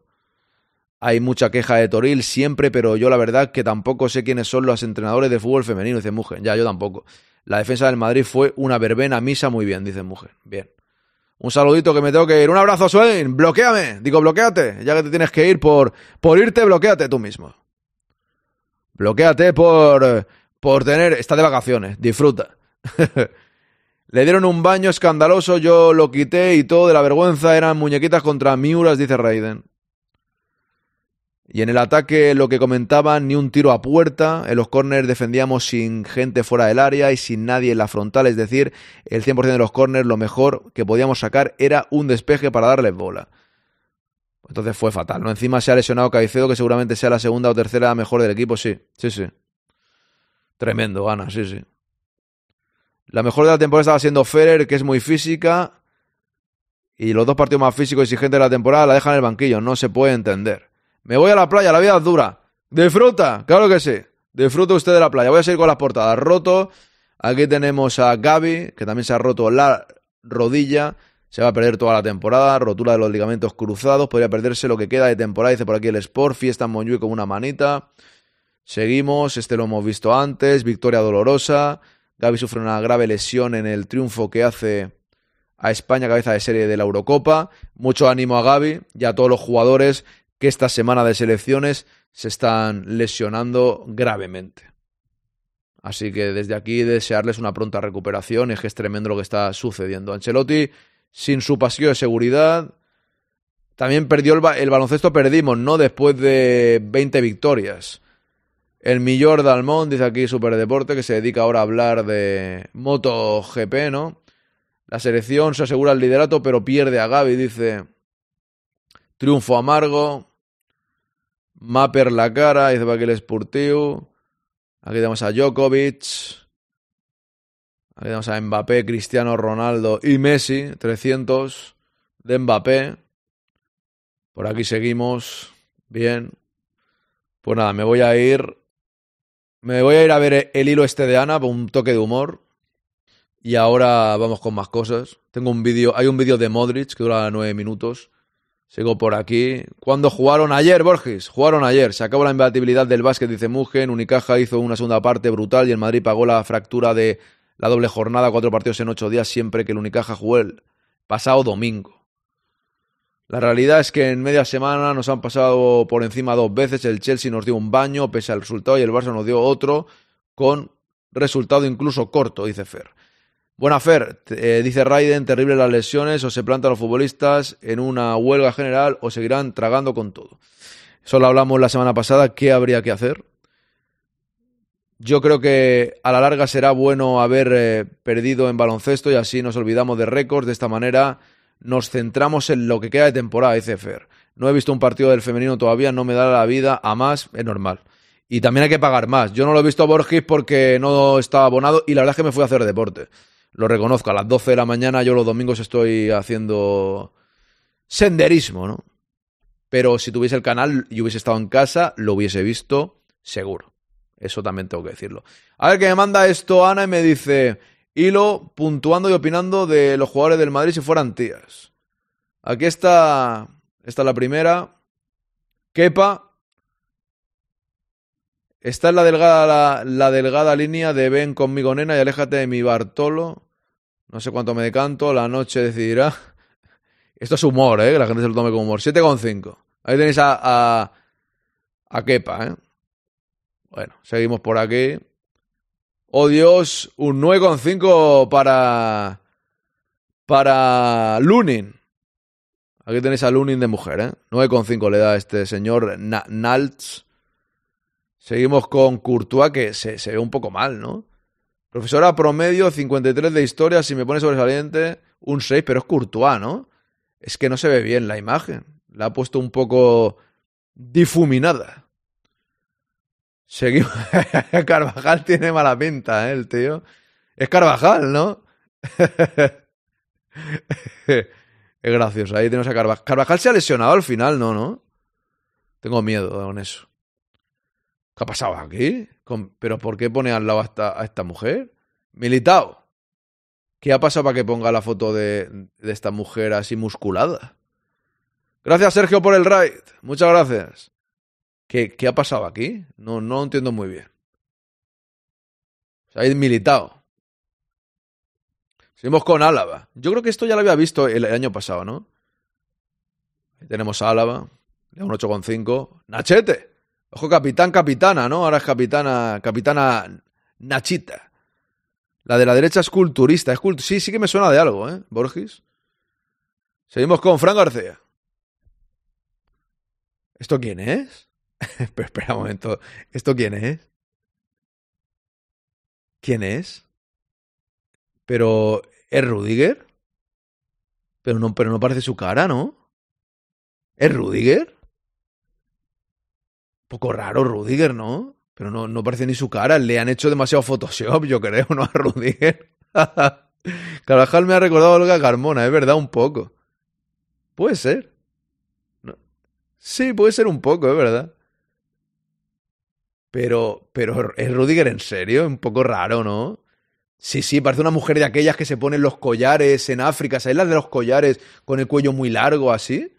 Hay mucha queja de Toril siempre, pero yo la verdad que tampoco sé quiénes son los entrenadores de fútbol femenino, dice Mujer. Ya, yo tampoco. La defensa del Madrid fue una verbena misa muy bien, dice Mujer. Bien. Un saludito que me tengo que ir. Un abrazo, Swain. Bloqueame. Digo, bloqueate. Ya que te tienes que ir por, por irte, bloqueate tú mismo. Bloqueate por, por tener... Está de vacaciones. Disfruta. Le dieron un baño escandaloso, yo lo quité y todo de la vergüenza eran muñequitas contra Miuras, dice Raiden. Y en el ataque, lo que comentaban, ni un tiro a puerta. En los corners defendíamos sin gente fuera del área y sin nadie en la frontal. Es decir, el 100% de los corners, lo mejor que podíamos sacar era un despeje para darles bola. Entonces fue fatal, ¿no? Encima se ha lesionado Caicedo, que seguramente sea la segunda o tercera mejor del equipo. Sí, sí, sí. Tremendo, gana, sí, sí. La mejor de la temporada estaba siendo Ferrer, que es muy física. Y los dos partidos más físicos y exigentes de la temporada la dejan en el banquillo. No se puede entender. Me voy a la playa, la vida es dura. Disfruta, claro que sí. Disfruta usted de la playa. Voy a seguir con las portadas. Roto. Aquí tenemos a Gaby, que también se ha roto la rodilla. Se va a perder toda la temporada. Rotura de los ligamentos cruzados. Podría perderse lo que queda de temporada. Dice por aquí el Sport. Fiesta en Montjuic con una manita. Seguimos. Este lo hemos visto antes. Victoria dolorosa. Gaby sufre una grave lesión en el triunfo que hace a España cabeza de serie de la Eurocopa. Mucho ánimo a Gaby y a todos los jugadores que esta semana de selecciones se están lesionando gravemente. Así que desde aquí desearles una pronta recuperación, es que es tremendo lo que está sucediendo. Ancelotti, sin su pasillo de seguridad, también perdió el, baloncesto, perdimos, ¿no? Después de 20 victorias. El Millor Dalmón, dice aquí Superdeporte, que se dedica ahora a hablar de MotoGP, ¿no? La selección se asegura el liderato, pero pierde a Gaby, dice Triunfo amargo. Mapper la cara, dice para que el Sportiu. Aquí tenemos a Djokovic. Aquí tenemos a Mbappé, Cristiano Ronaldo y Messi. 300 de Mbappé. Por aquí seguimos. Bien. Pues nada, me voy a ir. Me voy a ir a ver el hilo este de Ana por un toque de humor. Y ahora vamos con más cosas. Tengo un vídeo, hay un vídeo de Modric que dura nueve minutos Sigo por aquí. ¿Cuándo jugaron ayer, Borges? Jugaron ayer. Se acabó la imbatibilidad del básquet, dice Mugen. Unicaja hizo una segunda parte brutal y el Madrid pagó la fractura de la doble jornada, cuatro partidos en ocho días, siempre que el Unicaja jugó el pasado domingo. La realidad es que en media semana nos han pasado por encima dos veces. El Chelsea nos dio un baño pese al resultado y el Barça nos dio otro con resultado incluso corto, dice Fer. Buena Fer, eh, dice Raiden, terrible las lesiones, o se plantan los futbolistas en una huelga general o seguirán tragando con todo. Eso lo hablamos la semana pasada, ¿qué habría que hacer? Yo creo que a la larga será bueno haber eh, perdido en baloncesto y así nos olvidamos de récords. De esta manera nos centramos en lo que queda de temporada, dice Fer. No he visto un partido del femenino todavía, no me da la vida a más, es normal. Y también hay que pagar más. Yo no lo he visto a Borges porque no estaba abonado y la verdad es que me fui a hacer deporte lo reconozco, a las 12 de la mañana yo los domingos estoy haciendo senderismo, ¿no? Pero si tuviese el canal y hubiese estado en casa, lo hubiese visto seguro. Eso también tengo que decirlo. A ver que me manda esto Ana y me dice, hilo puntuando y opinando de los jugadores del Madrid si fueran tías. Aquí está, esta es la primera. Kepa. Está en la delgada, la, la delgada línea de ven conmigo nena y aléjate de mi Bartolo. No sé cuánto me decanto, la noche decidirá. Esto es humor, ¿eh? Que la gente se lo tome como humor. 7,5. Ahí tenéis a, a, a Kepa, ¿eh? Bueno, seguimos por aquí. Oh Dios, un 9,5 para. Para Lunin. Aquí tenéis al Lunin de mujer, ¿eh? 9,5 le da este señor Na- Naltz. Seguimos con Courtois, que se, se ve un poco mal, ¿no? Profesora promedio, 53 de historia, si me pone sobresaliente, un 6, pero es Courtois, ¿no? Es que no se ve bien la imagen. La ha puesto un poco difuminada. Seguimos. Carvajal tiene mala pinta, ¿eh? El tío. Es Carvajal, ¿no? es gracioso. Ahí tenemos a Carvajal. Carvajal se ha lesionado al final, ¿no? ¿No? Tengo miedo con eso. ¿Qué ha pasado aquí? ¿Pero por qué pone al lado a esta, a esta mujer? Militao. ¿Qué ha pasado para que ponga la foto de, de esta mujer así musculada? Gracias, Sergio, por el raid. Muchas gracias. ¿Qué, qué ha pasado aquí? No, no lo entiendo muy bien. O sea, hay militado. Seguimos con Álava. Yo creo que esto ya lo había visto el, año pasado, ¿no? Ahí tenemos a Álava. Da un 8,5. Nachete. Ojo, capitán, capitana, ¿no? Ahora es capitana, capitana Nachita. La de la derecha es culturista. Sí, sí que me suena de algo, ¿eh? Borges. Seguimos con Fran García. ¿Esto quién es? Pero espera un momento. ¿Esto quién es? ¿Quién es? Pero ¿es Rudiger? Pero no, pero no parece su cara, ¿no? ¿Es Rudiger? Poco raro Rudiger, ¿no? Pero no, no parece ni su cara. Le han hecho demasiado Photoshop, yo creo, ¿no? A Rudiger. Carvajal me ha recordado a Olga Carmona, es verdad, un poco. Puede ser. Sí, puede ser un poco, es verdad. Pero, pero ¿es Rudiger en serio? Un poco raro, ¿no? Sí, sí, parece una mujer de aquellas que se ponen los collares en África. ¿Sabes las de los collares con el cuello muy largo así?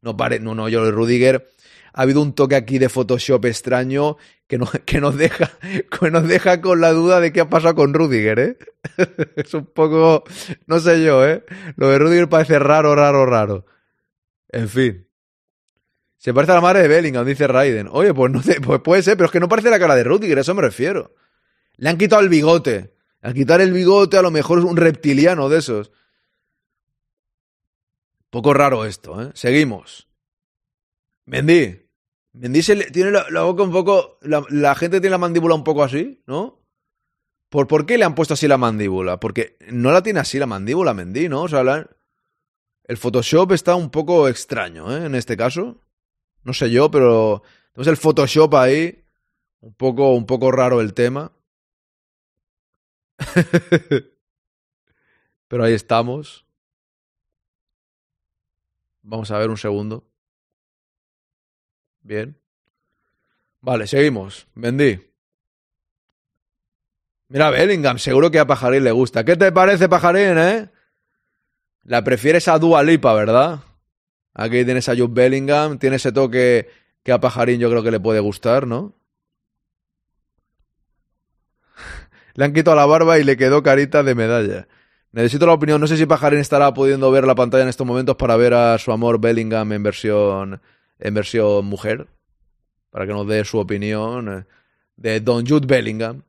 No, pare... no, no, yo, Rudiger ha habido un toque aquí de Photoshop extraño que, no, que, nos deja, que nos deja con la duda de qué ha pasado con Rudiger, ¿eh? es un poco, no sé yo, ¿eh? Lo de Rudiger parece raro, raro, raro. En fin. Se parece a la madre de Bellingham, dice Raiden. Oye, pues, no sé, pues puede ser, pero es que no parece la cara de Rudiger, a eso me refiero. Le han quitado el bigote. Al quitar el bigote, a lo mejor es un reptiliano de esos. Poco raro esto, ¿eh? Seguimos. Mendy. Se le, tiene la, boca un poco. La, gente tiene la mandíbula un poco así, ¿no? ¿Por, ¿Por qué le han puesto así la mandíbula? Porque no la tiene así la mandíbula, Mendy, ¿no? O sea, el Photoshop está un poco extraño, ¿eh? En este caso. No sé yo, pero. Tenemos el Photoshop ahí. Un poco, un poco raro el tema. pero ahí estamos. Vamos a ver un segundo. Bien. Vale, seguimos. Mendy. Mira, Bellingham, seguro que a Pajarín le gusta. ¿Qué te parece, Pajarín, eh? La prefieres a Dua Lipa, ¿verdad? Aquí tienes a Jude Bellingham, tiene ese toque que a Pajarín yo creo que le puede gustar, ¿no? le han quitado la barba y le quedó carita de medalla. Necesito la opinión. No sé si Pajarín estará pudiendo ver la pantalla en estos momentos para ver a su amor Bellingham en versión en versión mujer, para que nos dé su opinión de Don Jude Bellingham.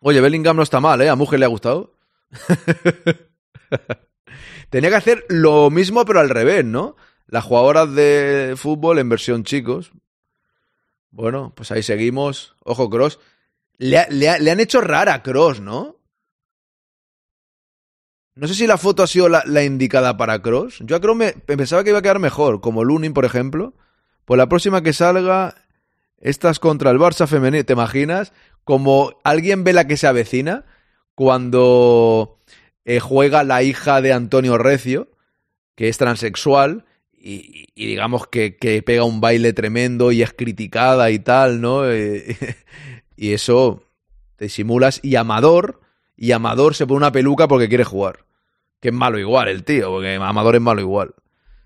Oye, Bellingham no está mal, ¿eh? A mujer le ha gustado. Tenía que hacer lo mismo, pero al revés, ¿no? Las jugadoras de fútbol en versión chicos. Bueno, pues ahí seguimos. Ojo, Cross. Le, le, le han hecho rara a Cross, ¿no? No sé si la foto ha sido la, indicada para Cross. Yo a Cross me, pensaba que iba a quedar mejor, como Lunin, por ejemplo. Pues la próxima que salga, estas contra el Barça femenino, ¿te imaginas? Como alguien ve la que se avecina cuando eh, juega la hija de Antonio Recio, que es transexual, y, digamos que, que, pega un baile tremendo y es criticada y tal, ¿no? Eh, y eso te simulas. Y Amador y Amador se pone una peluca porque quiere jugar. Que es malo igual el tío, porque Amador es malo igual.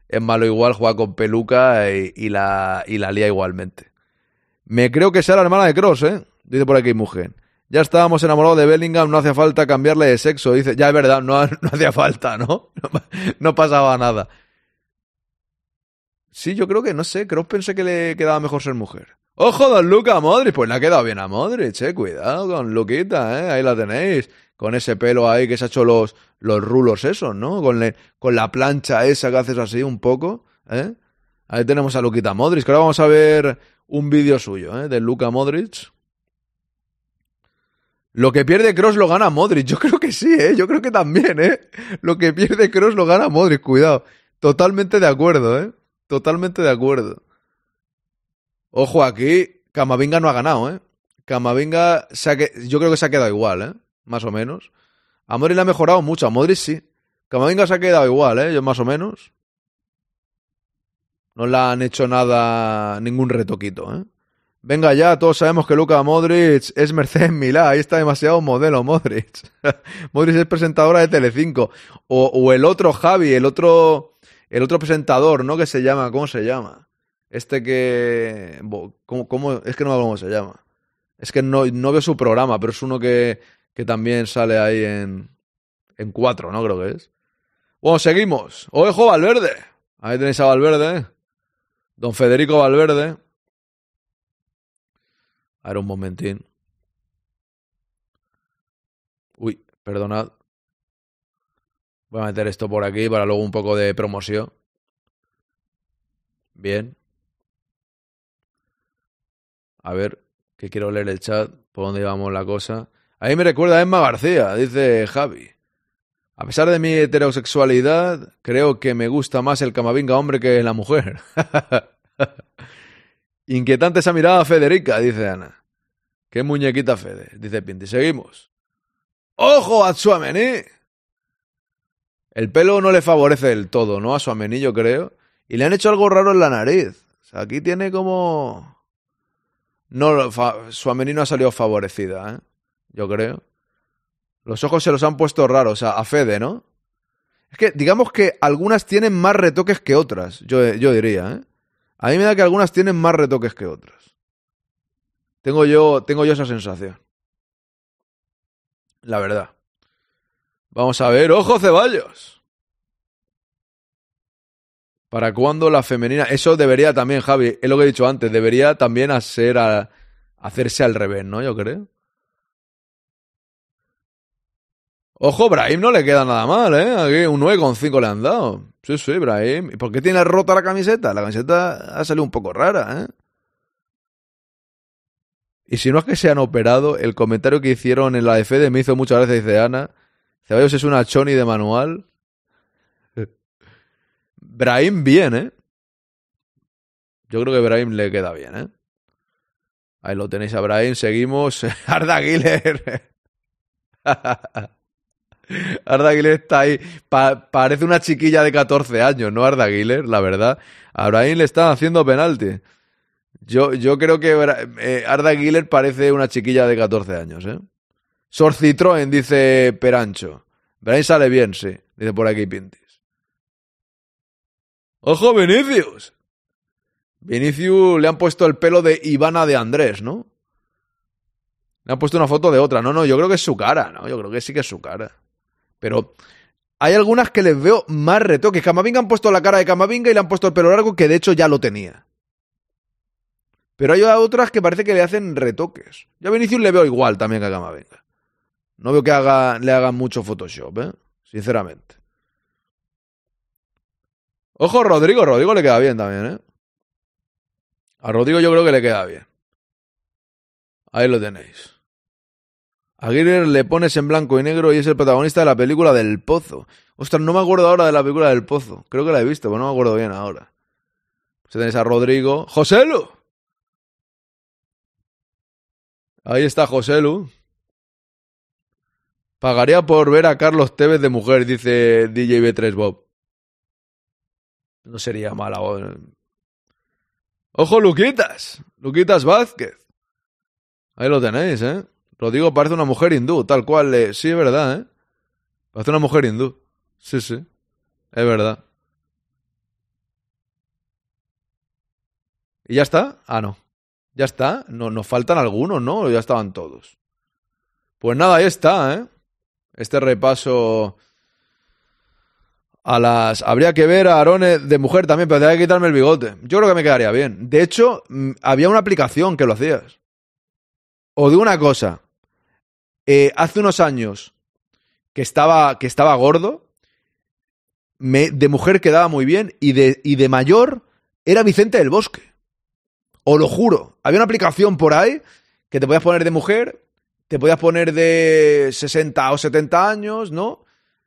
Es malo igual, juega con peluca y, la, y la lía igualmente. Me creo que sea la hermana de Cross, ¿eh? Dice por aquí mujer. Ya estábamos enamorados de Bellingham, no hacía falta cambiarle de sexo. Dice, ya es verdad, no, no hacía falta, ¿no? ¿no? No pasaba nada. Sí, yo creo que, no sé, Cross pensé que le quedaba mejor ser mujer. ¡Ojo, don Luca Modric! Pues le ha quedado bien a Modric, eh. Cuidado con Luquita, eh. Ahí la tenéis. con ese pelo ahí que se ha hecho los, los rulos esos, ¿no? Con, le- con la plancha esa que haces así un poco, ¿eh? Ahí tenemos a Luquita Modric, que ahora vamos a ver un vídeo suyo, ¿eh? De Luca Modric. Lo que pierde Cross lo gana Modric. Yo creo que sí, ¿eh? Yo creo que también, ¿eh? Lo que pierde Cross lo gana Modric, cuidado. Totalmente de acuerdo, ¿eh? Totalmente de acuerdo. Ojo, aquí Camavinga no ha ganado, ¿eh? Camavinga se ha que- yo creo que se ha quedado igual, ¿eh? Más o menos. A Modric le ha mejorado mucho, a Modric sí. Camavinga se ha quedado igual, ¿eh? Yo más o menos. No le han hecho nada, ningún retoquito, ¿eh? Venga ya, todos sabemos que Luka Modric es Mercedes Milá, ahí está demasiado modelo Modric. Modric es presentadora de Telecinco. O, o el otro Javi, el otro, el otro presentador, ¿no? Que se llama, ¿cómo se llama? Este que... bo- ¿Cómo, cómo? Es que no me acuerdo cómo se llama. Es que no, no veo su programa, pero es uno que, que también sale ahí en, en cuatro, ¿no? Creo que es. Bueno, seguimos. Ojo, Valverde. Ahí tenéis a Valverde. ¿eh? Don Federico Valverde. A ver un momentín. Uy, perdonad. Voy a meter esto por aquí para luego un poco de promoción. Bien. A ver, que quiero leer el chat, por dónde llevamos la cosa. Ahí me recuerda a Emma García, dice Javi. A pesar de mi heterosexualidad, creo que me gusta más el camavinga hombre que la mujer. Inquietante esa mirada Federica, dice Ana. Qué muñequita Fede, dice Pinti. Seguimos. ¡Ojo a Tchouaméni! El pelo no le favorece del todo, ¿no? A Tchouaméni, yo creo. Y le han hecho algo raro en la nariz. O sea, aquí tiene como... No. Tchouaméni no ha salido favorecida, ¿eh? Yo creo. Los ojos se los han puesto raros, sea, a Fede, ¿no? Es que, digamos que algunas tienen más retoques que otras, yo, yo diría, ¿eh? A mí me da que algunas tienen más retoques que otras. Tengo yo, tengo yo esa sensación. La verdad. Vamos a ver, ojo Ceballos. ¿Para cuándo la femenina? Eso debería también, Javi, es lo que he dicho antes, debería también hacer hacerse al revés, ¿no? Yo creo. Ojo, Brahim no le queda nada mal, ¿eh? Aquí un 9,5 le han dado. Sí, sí, Brahim. ¿Y por qué tiene rota la camiseta? La camiseta ha salido un poco rara, ¿eh? Y si no es que se han operado, el comentario que hicieron en la Fede me hizo muchas veces, dice Ana. Ceballos es una choni de manual. Brahim bien, ¿eh? Yo creo que Brahim le queda bien, ¿eh? Ahí lo tenéis a Brahim, seguimos. Arda Güler. Arda Güler está ahí. Pa parece una chiquilla de 14 años, ¿no? Arda Güler, la verdad. A Brahim le están haciendo penalti. Yo, yo creo que eh, Arda Güler parece una chiquilla de 14 años, ¿eh? Sor Citroën, dice Perancho. Brahim sale bien, sí. Dice por aquí Pintis. ¡Ojo, Vinicius! Vinicius le han puesto el pelo de Ivana de Andrés, ¿no? Le han puesto una foto de otra. No, no, yo creo que es su cara, ¿no? Yo creo que sí que es su cara. Pero hay algunas que les veo más retoques. Camavinga han puesto la cara de Camavinga y le han puesto el pelo largo, que de hecho ya lo tenía. Pero hay otras que parece que le hacen retoques. Yo a Vinicius le veo igual también que a Camavinga. No veo que haga, le hagan mucho Photoshop, ¿eh? Sinceramente. Ojo, Rodrigo. Rodrigo le queda bien también, ¿eh? A Rodrigo yo creo que le queda bien. Ahí lo tenéis. Aguirre le pones en blanco y negro y es el protagonista de la película del Pozo. Ostras, no me acuerdo ahora de la película del Pozo. Creo que la he visto, pero no me acuerdo bien ahora. Pues tenéis a Rodrigo. ¡Joselu! Ahí está Joselu. Pagaría por ver a Carlos Tevez de mujer, dice DJ B3 Bob. No sería mala. Ojo, Luquitas. Luquitas Vázquez. Ahí lo tenéis, ¿eh? Rodrigo parece una mujer hindú, tal cual. Eh. Sí, es verdad, ¿eh? Parece una mujer hindú. Sí, sí. Es verdad. ¿Y ya está? Ah, no. ¿Ya está? No, nos faltan algunos, ¿no? ¿O ya estaban todos? Pues nada, ahí está, ¿eh? Este repaso a las... Habría que ver a Arone de mujer también, pero tendría que quitarme el bigote. Yo creo que me quedaría bien. De hecho, había una aplicación que lo hacías. O de una cosa. Eh, hace unos años, que estaba, que estaba gordo. De mujer quedaba muy bien y de, y de mayor era Vicente del Bosque. Os lo juro. Había una aplicación por ahí que te podías poner de mujer, te podías poner de 60 o 70 años, ¿no?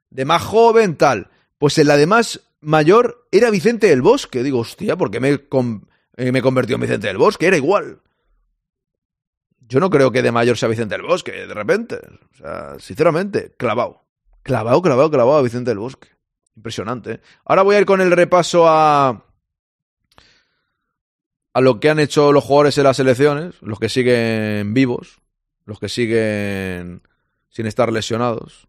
De más joven, tal. Pues en la de más mayor era Vicente del Bosque. Digo, hostia, ¿por qué me, eh, me convertió en Vicente del Bosque? Era igual. Yo no creo que de mayor sea Vicente del Bosque, de repente. O sea, sinceramente, clavado. Clavado, clavado, clavado a Vicente del Bosque. Impresionante. ¿eh? Ahora voy a ir con el repaso a. a lo que han hecho los jugadores en las elecciones, los que siguen vivos, los que siguen sin estar lesionados.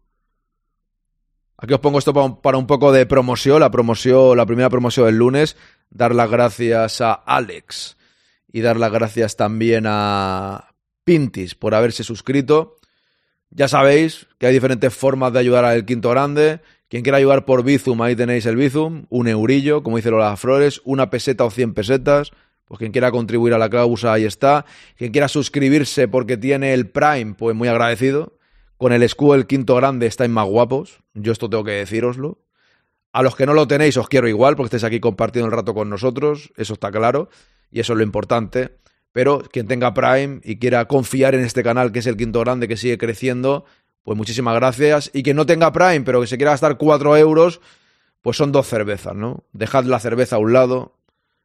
Aquí os pongo esto pa- para un poco de promoción, la promoción, la primera promoción del lunes, dar las gracias a Alex y dar las gracias también a Pintis por haberse suscrito. Ya sabéis que hay diferentes formas de ayudar al quinto grande. Quien quiera ayudar por Bizum, ahí tenéis el Bizum, un eurillo, como dice Lola Flores, una peseta o 100 pesetas. Pues quien quiera contribuir a la causa, ahí está. Quien quiera suscribirse porque tiene el Prime, pues muy agradecido. Con el escudo del quinto grande estáis más guapos. Yo esto tengo que decíroslo. A los que no lo tenéis os quiero igual porque estáis aquí compartiendo el rato con nosotros, eso está claro y eso es lo importante. Pero quien tenga Prime y quiera confiar en este canal que es el quinto grande que sigue creciendo, pues muchísimas gracias. Y quien no tenga Prime pero que se quiera gastar 4 euros, pues son dos cervezas, ¿no? Dejad la cerveza a un lado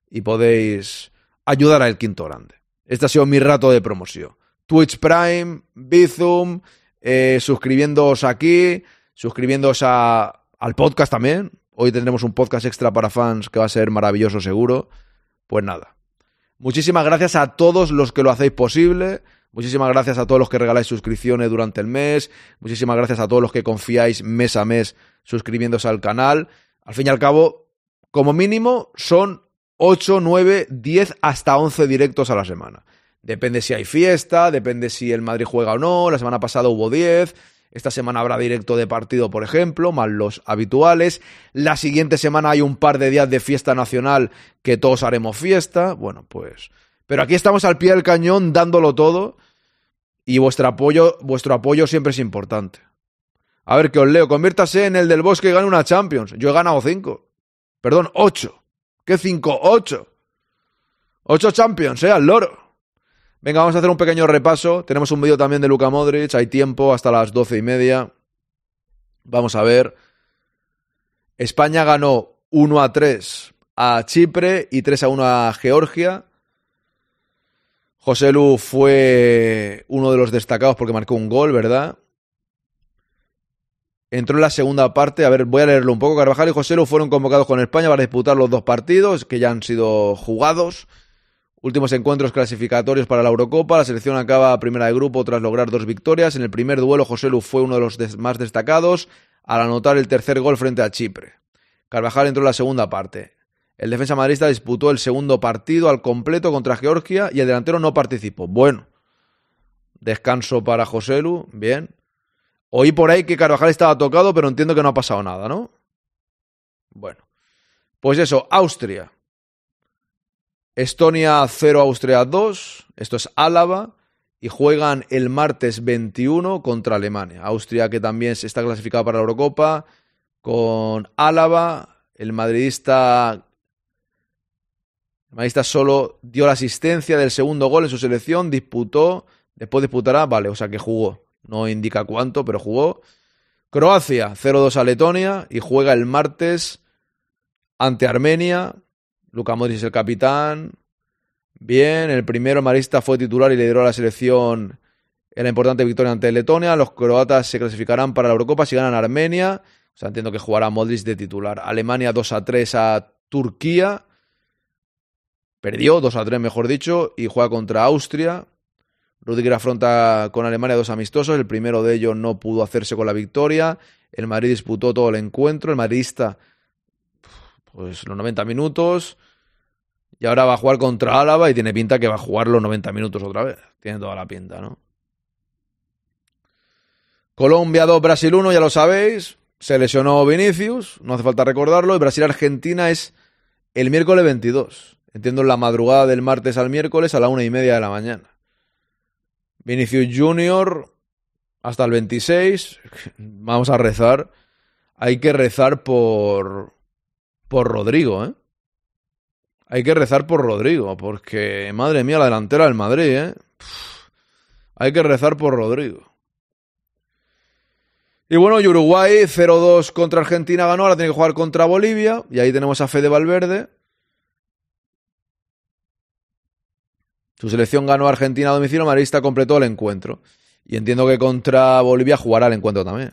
y podéis ayudar al quinto grande. Este ha sido mi rato de promoción. Twitch Prime, Bizum, eh, suscribiéndoos aquí, suscribiéndoos al podcast también. Hoy tendremos un podcast extra para fans que va a ser maravilloso seguro. Pues nada. Muchísimas gracias a todos los que lo hacéis posible. Muchísimas gracias a todos los que regaláis suscripciones durante el mes. Muchísimas gracias a todos los que confiáis mes a mes suscribiéndose al canal. Al fin y al cabo, como mínimo, son 8, 9, 10 hasta 11 directos a la semana. Depende si hay fiesta, depende si el Madrid juega o no. La semana pasada hubo 10. Esta semana habrá directo de partido, por ejemplo, más los habituales. La siguiente semana hay un par de días de fiesta nacional que todos haremos fiesta. Bueno, pues. Pero aquí estamos al pie del cañón dándolo todo. Y vuestro apoyo, vuestro apoyo siempre es importante. A ver, que os leo. Conviértase en el del bosque y gane una Champions. Yo he ganado 5. Perdón, 8. ¿Qué 5? 8. 8 Champions, eh, al loro. Venga, vamos a hacer un pequeño repaso. Tenemos un vídeo también de Luka Modric. Hay tiempo hasta las doce y media. Vamos a ver. España ganó 1 a 3 a Chipre y 3 a 1 a Georgia. José Lu fue uno de los destacados porque marcó un gol, ¿verdad? Entró en la segunda parte, a ver, voy a leerlo un poco. Carvajal y José Lu fueron convocados con España para disputar los dos partidos que ya han sido jugados. Últimos encuentros clasificatorios para la Eurocopa. La selección acaba primera de grupo tras lograr dos victorias. En el primer duelo, José Lu fue uno de los más destacados al anotar el tercer gol frente a Chipre. Carvajal entró en la segunda parte. El defensa madridista disputó el segundo partido al completo contra Georgia y el delantero no participó. Bueno, descanso para José Lu, bien. Oí por ahí que Carvajal estaba tocado, pero entiendo que no ha pasado nada, ¿no? Bueno, pues eso, Austria. Estonia 0, Austria 2. Esto es Álava. Y juegan el martes 21 contra Alemania. Austria que también se está clasificado para la Eurocopa. Con Álava. El madridista. El madridista solo dio la asistencia del segundo gol en su selección. Disputó. Después disputará. Vale, o sea que jugó. No indica cuánto, pero jugó. Croacia 0-2 a Letonia. Y juega el martes ante Armenia. Luka Modric es el capitán. Bien, el primero marista fue titular y lideró a la selección en la importante victoria ante Letonia. Los croatas se clasificarán para la Eurocopa si ganan Armenia. O sea, entiendo que jugará Modric de titular. Alemania 2 a 3 a Turquía. Perdió 2 a 3, mejor dicho, y juega contra Austria. Rudiger afronta con Alemania dos amistosos. El primero de ellos no pudo hacerse con la victoria. El Madrid disputó todo el encuentro. El madridista, pues los 90 minutos. Y ahora va a jugar contra Álava y tiene pinta que va a jugar los 90 minutos otra vez. Tiene toda la pinta, ¿no? Colombia 2, Brasil 1, ya lo sabéis. Se lesionó Vinicius, no hace falta recordarlo. Y Brasil-Argentina es el miércoles 22. Entiendo en la madrugada del martes al miércoles a la una y media de la mañana. Vinicius Junior hasta el 26. Vamos a rezar. Hay que rezar por. por Rodrigo, ¿eh? Hay que rezar por Rodrigo, porque madre mía, la delantera del Madrid, ¿eh? Hay que rezar por Rodrigo. Y bueno, y Uruguay 0-2 contra Argentina ganó, ahora tiene que jugar contra Bolivia. Y ahí tenemos a Fede Valverde. Su selección ganó a Argentina a domicilio, Marista completó el encuentro. Y entiendo que contra Bolivia jugará el encuentro también.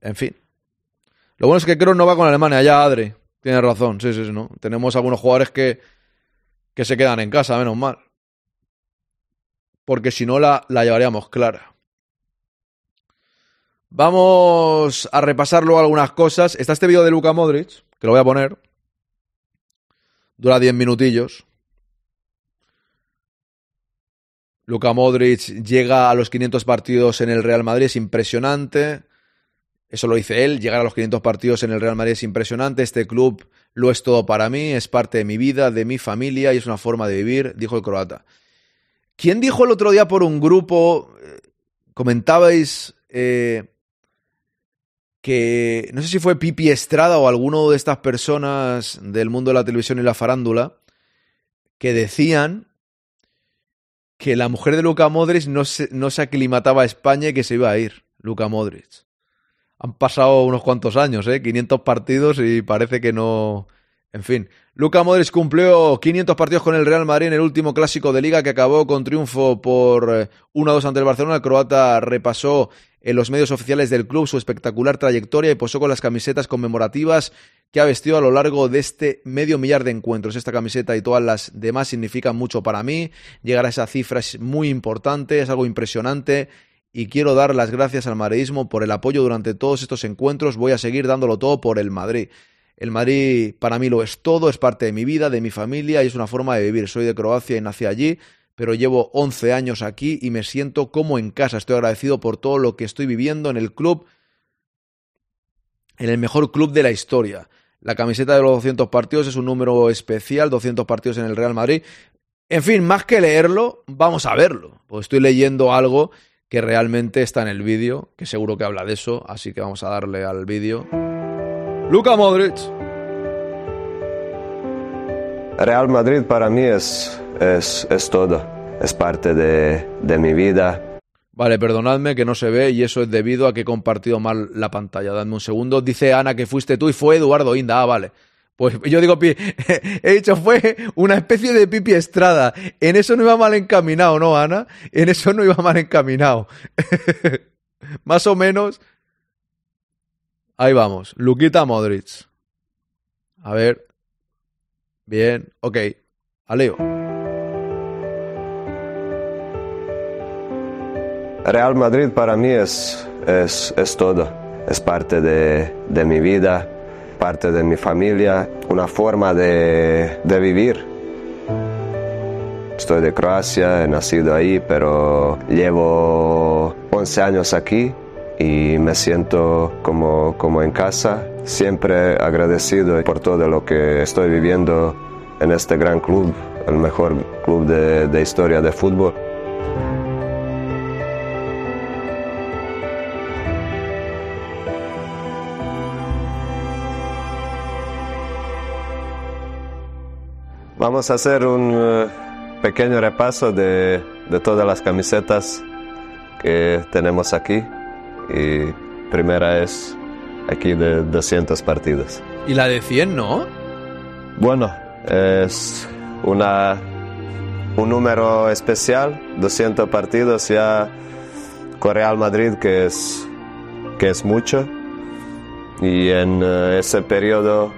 En fin. Lo bueno es que creo no va con Alemania, ya Adri. Tienes razón, sí, sí, sí, ¿no? Tenemos algunos jugadores que, que se quedan en casa, menos mal. Porque si no la, la llevaríamos clara. Vamos a repasar luego algunas cosas. Está este vídeo de Luka Modric, que lo voy a poner. Dura 10 minutillos. Luka Modric llega a los 500 partidos en el Real Madrid, es impresionante. Eso lo dice él, llegar a los 500 partidos en el Real Madrid es impresionante. Este club lo es todo para mí, es parte de mi vida, de mi familia y es una forma de vivir, dijo el croata. ¿Quién dijo el otro día por un grupo, eh, comentabais eh, que no sé si fue Pipi Estrada o alguno de estas personas del mundo de la televisión y la farándula que decían que la mujer de Luca Modric no se, no se aclimataba a España y que se iba a ir, Luca Modric. Han pasado unos cuantos años, ¿eh? 500 partidos y parece que no... En fin, Luca Modric cumplió 500 partidos con el Real Madrid en el último clásico de liga que acabó con triunfo por 1-2 ante el Barcelona. El croata repasó en los medios oficiales del club su espectacular trayectoria y posó con las camisetas conmemorativas que ha vestido a lo largo de este medio millar de encuentros. Esta camiseta y todas las demás significan mucho para mí. Llegar a esa cifra es muy importante, es algo impresionante y quiero dar las gracias al madridismo por el apoyo durante todos estos encuentros. Voy a seguir dándolo todo por el Madrid. El Madrid para mí lo es todo, es parte de mi vida, de mi familia y es una forma de vivir. Soy de Croacia y nací allí, pero llevo 11 años aquí y me siento como en casa. Estoy agradecido por todo lo que estoy viviendo en el club, en el mejor club de la historia. La camiseta de los 200 partidos es un número especial, 200 partidos en el Real Madrid. En fin, más que leerlo, vamos a verlo. Pues estoy leyendo algo que realmente está en el vídeo, que seguro que habla de eso, así que vamos a darle al vídeo. Luka Modric. Real Madrid para mí es, es, es todo, es parte de, de, mi vida. Vale, perdonadme que no se ve y eso es debido a que he compartido mal la pantalla. Dadme un segundo. Dice Ana que fuiste tú y fue Eduardo Inda. Ah, vale. Pues yo digo, he dicho, fue una especie de pipi estrada. En eso no iba mal encaminado, ¿no, Ana? En eso no iba mal encaminado. Más o menos Ahí vamos. Luquita Modric. A ver. Bien. Ok. Aleo. Real Madrid para mí es, es, es todo. Es parte de, de, mi vida, parte de mi familia, una forma de, de vivir. Estoy de Croacia, he nacido ahí, pero llevo 11 años aquí y me siento como, como en casa, siempre agradecido por todo lo que estoy viviendo en este gran club, el mejor club de, de historia de fútbol. Vamos a hacer un uh, pequeño repaso de, de todas las camisetas que tenemos aquí y primera es aquí de 200 partidos. ¿Y la de 100 no? Bueno, es una, un número especial, 200 partidos ya con Real Madrid que es, que es mucho y en uh, ese periodo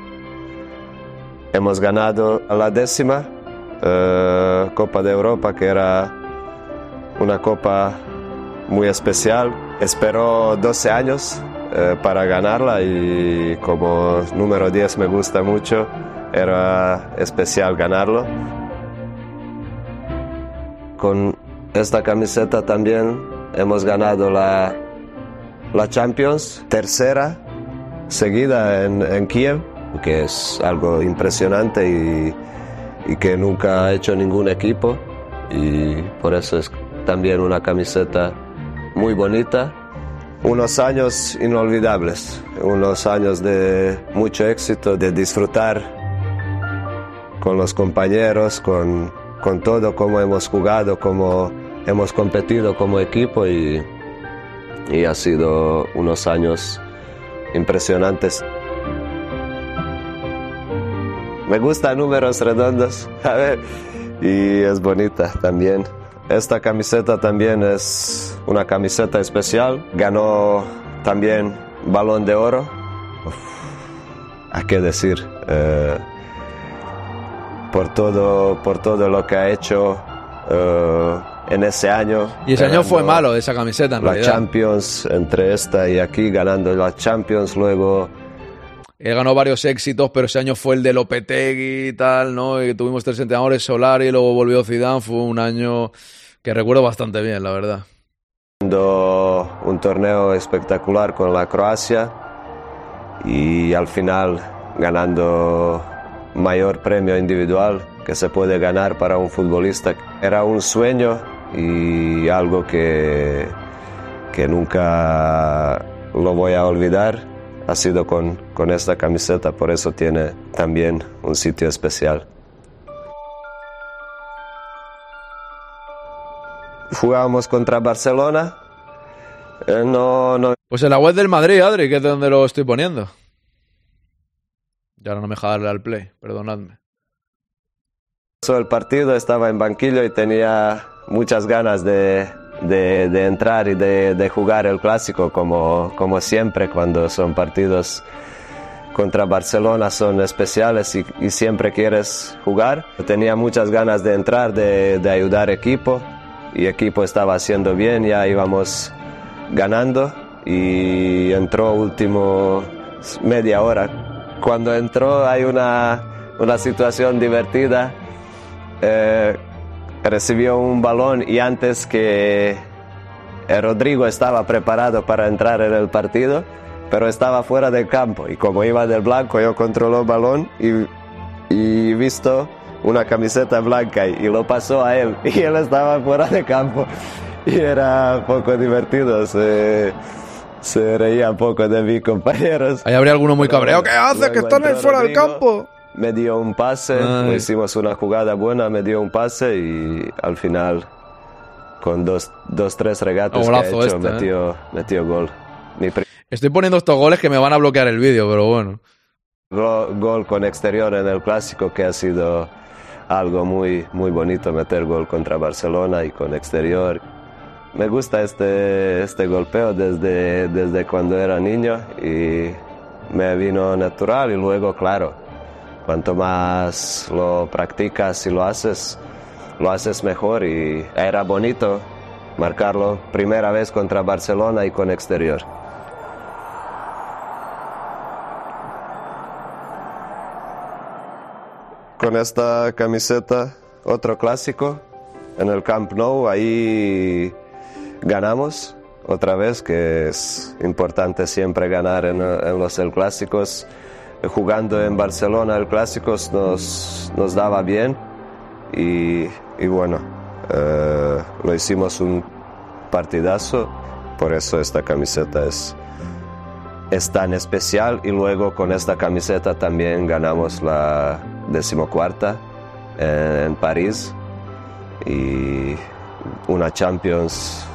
hemos ganado la décima uh, Copa de Europa que era una copa muy especial Esperó 12 años eh, para ganarla y como número 10 me gusta mucho, era especial ganarlo. Con esta camiseta también hemos ganado la, la Champions, tercera seguida en, en Kiev, que es algo impresionante y, que nunca ha hecho ningún equipo y por eso es también una camiseta muy bonita unos años inolvidables, unos años de mucho éxito, de disfrutar con los compañeros, con, con todo, cómo hemos jugado, cómo hemos competido como equipo y, y ha sido unos años impresionantes. Me gustan números redondos, a ver, y es bonita también. Esta camiseta también es una camiseta especial. Ganó también balón de oro. Uf, ¿A qué decir? Eh, por, todo, por todo lo que ha hecho eh, en ese año. Y ese año fue malo esa camiseta, en La realidad. Champions, entre esta y aquí, ganando la Champions, luego Él ganó varios éxitos, pero ese año fue el de Lopetegui y tal, ¿no? Y tuvimos tres entrenadores, Solari, luego volvió Zidane. Fue un año que recuerdo bastante bien, la verdad. un torneo espectacular con la Croacia y al final ganando mayor premio individual que se puede ganar para un futbolista. Era un sueño y algo que, que nunca lo voy a olvidar. Ha sido con, con esta camiseta, por eso tiene también un sitio especial. Jugábamos contra Barcelona. Eh, no, no Pues en la web del Madrid, Adri, que es de donde lo estoy poniendo. Y ahora no me deja darle al play, perdonadme. El partido, estaba en banquillo y tenía muchas ganas de, de- entrar y de, jugar el clásico, como, siempre cuando son partidos contra Barcelona, son especiales y, y siempre quieres jugar. Tenía muchas ganas de entrar, de, de ayudar equipo y equipo estaba haciendo bien, ya íbamos ganando y entró último media hora. Cuando entró hay una, una situación divertida eh, recibió un balón y antes que Rodrigo estaba preparado para entrar en el partido, pero estaba fuera del campo y como iba del blanco yo controló el balón y, y visto una camiseta blanca y, y lo pasó a él y él estaba fuera de campo y era poco divertido, se, se reía un poco de mis compañeros. Ahí habría alguno muy cabreado. ¿Qué hace? Que están fuera del campo. Me dio un pase, Ay. hicimos una jugada buena, me dio un pase y al final, con dos, dos tres regates que Golazo hecho, este, ¿eh? metió, metió gol. Mi Estoy poniendo estos goles que me van a bloquear el vídeo, pero bueno. go- gol con exterior en el clásico, que ha sido algo muy, muy bonito meter gol contra Barcelona y con exterior. Me gusta este, este golpeo desde, desde cuando era niño y me vino natural y luego, claro, cuanto más lo practicas y lo haces, lo haces mejor y era bonito marcarlo primera vez contra Barcelona y con exterior. Con esta camiseta, otro clásico en el Camp Nou, ahí ganamos otra vez, que es importante siempre ganar en, los clásicos. Jugando en Barcelona el clásicos nos, nos daba bien y, y bueno, eh, lo hicimos un partidazo, por eso esta camiseta es, es tan especial y luego con esta camiseta también ganamos la decimocuarta en, en París y una Champions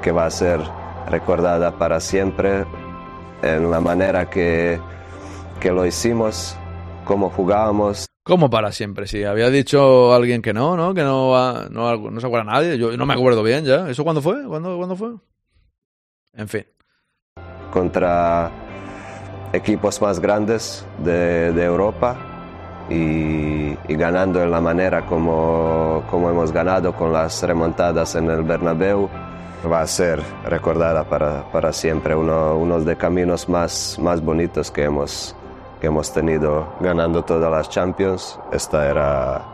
que va a ser recordada para siempre en la manera que, que lo hicimos, cómo jugábamos. Como para siempre, sí. Había dicho alguien que no, ¿no? Que no va, no, no se acuerda nadie. Yo no me acuerdo bien ya. ¿Eso cuándo fue? ¿Cuándo, ¿Cuándo fue? En fin. contra equipos más grandes de, de Europa y, y ganando en la manera como, como hemos ganado con las remontadas en el Bernabéu va a ser recordada para, para siempre, uno, uno de caminos más, más bonitos que hemos, que hemos tenido ganando todas las Champions. Esta era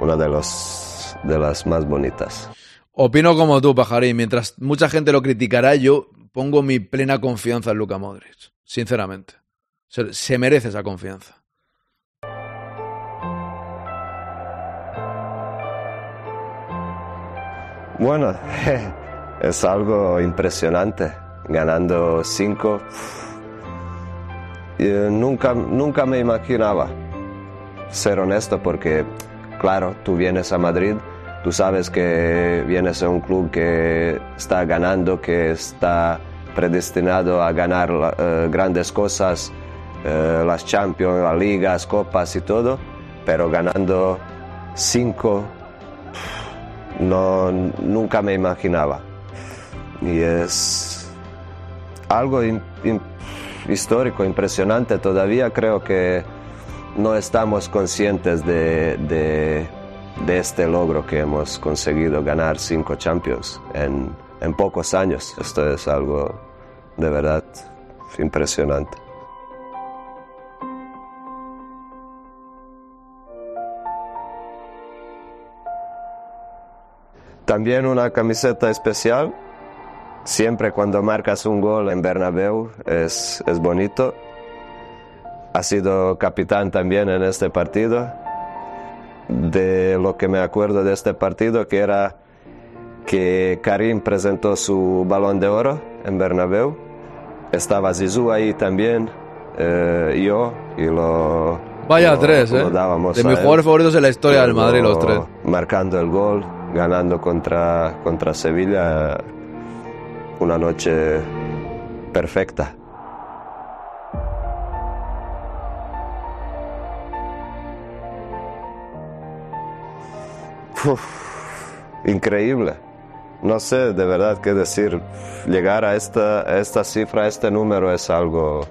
una de, los, de las más bonitas. Opino como tú, Pajarín. Mientras mucha gente lo criticará, yo pongo mi plena confianza en Luka Modric. Sinceramente. Se, se merece esa confianza. Bueno, es algo impresionante. ganando cinco. Y, eh, nunca, nunca me imaginaba ser honesto porque, claro, tú vienes a Madrid, tú sabes que vienes a un club que está ganando, que está predestinado a ganar eh, grandes cosas, eh, las Champions, las ligas, copas y todo, pero ganando cinco no, nunca me imaginaba. Y es algo histórico, impresionante. Todavía creo que no estamos conscientes de, este logro que hemos conseguido ganar cinco Champions en, en pocos años. Esto es algo de verdad impresionante. También una camiseta especial. Siempre cuando marcas un gol en Bernabéu es, es bonito. Ha sido capitán también en este partido. De lo que me acuerdo de este partido, que era que Karim presentó su balón de oro en Bernabéu. Estaba Zizou ahí también, eh, yo, y lo... Vaya lo- tres, lo ¿eh? dábamos De mis jugadores favoritos en la historia del Madrid, los tres. Marcando el gol, ganando contra, contra Sevilla. Una noche perfecta. Increíble. No sé de verdad qué decir. Llegar a esta, esta cifra, a este número es algo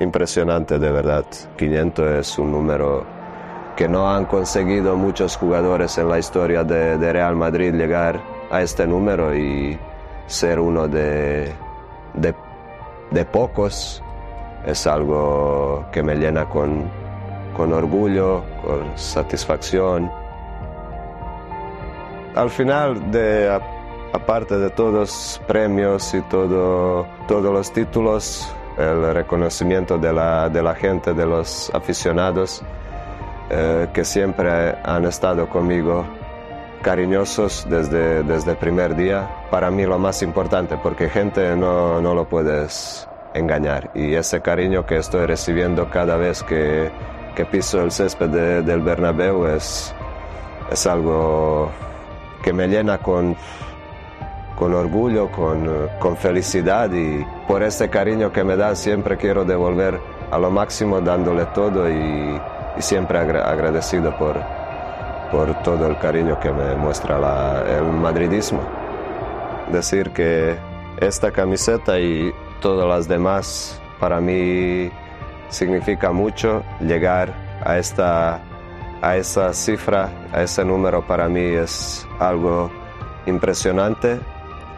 impresionante de verdad. 500 es un número que no han conseguido muchos jugadores en la historia de Real Madrid llegar a este número y ser uno de, de, de pocos es algo que me llena con, con orgullo, con satisfacción. Al final, de, aparte de todos premios y todo, todos los títulos, el reconocimiento de la, de la gente, de los aficionados, eh, que siempre han estado conmigo cariñosos desde, desde el primer día. Para mí lo más importante, porque gente no, no lo puedes engañar. Y ese cariño que estoy recibiendo cada vez que, que piso el césped de- del Bernabéu es, es algo que me llena con, con orgullo, con, con felicidad y por ese cariño que me dan siempre quiero devolver a lo máximo dándole todo y, siempre agra- agradecido por, por todo el cariño que me muestra la- el madridismo. Decir que esta camiseta y todas las demás para mí significa mucho llegar a esta a esa cifra, a ese número para mí es algo impresionante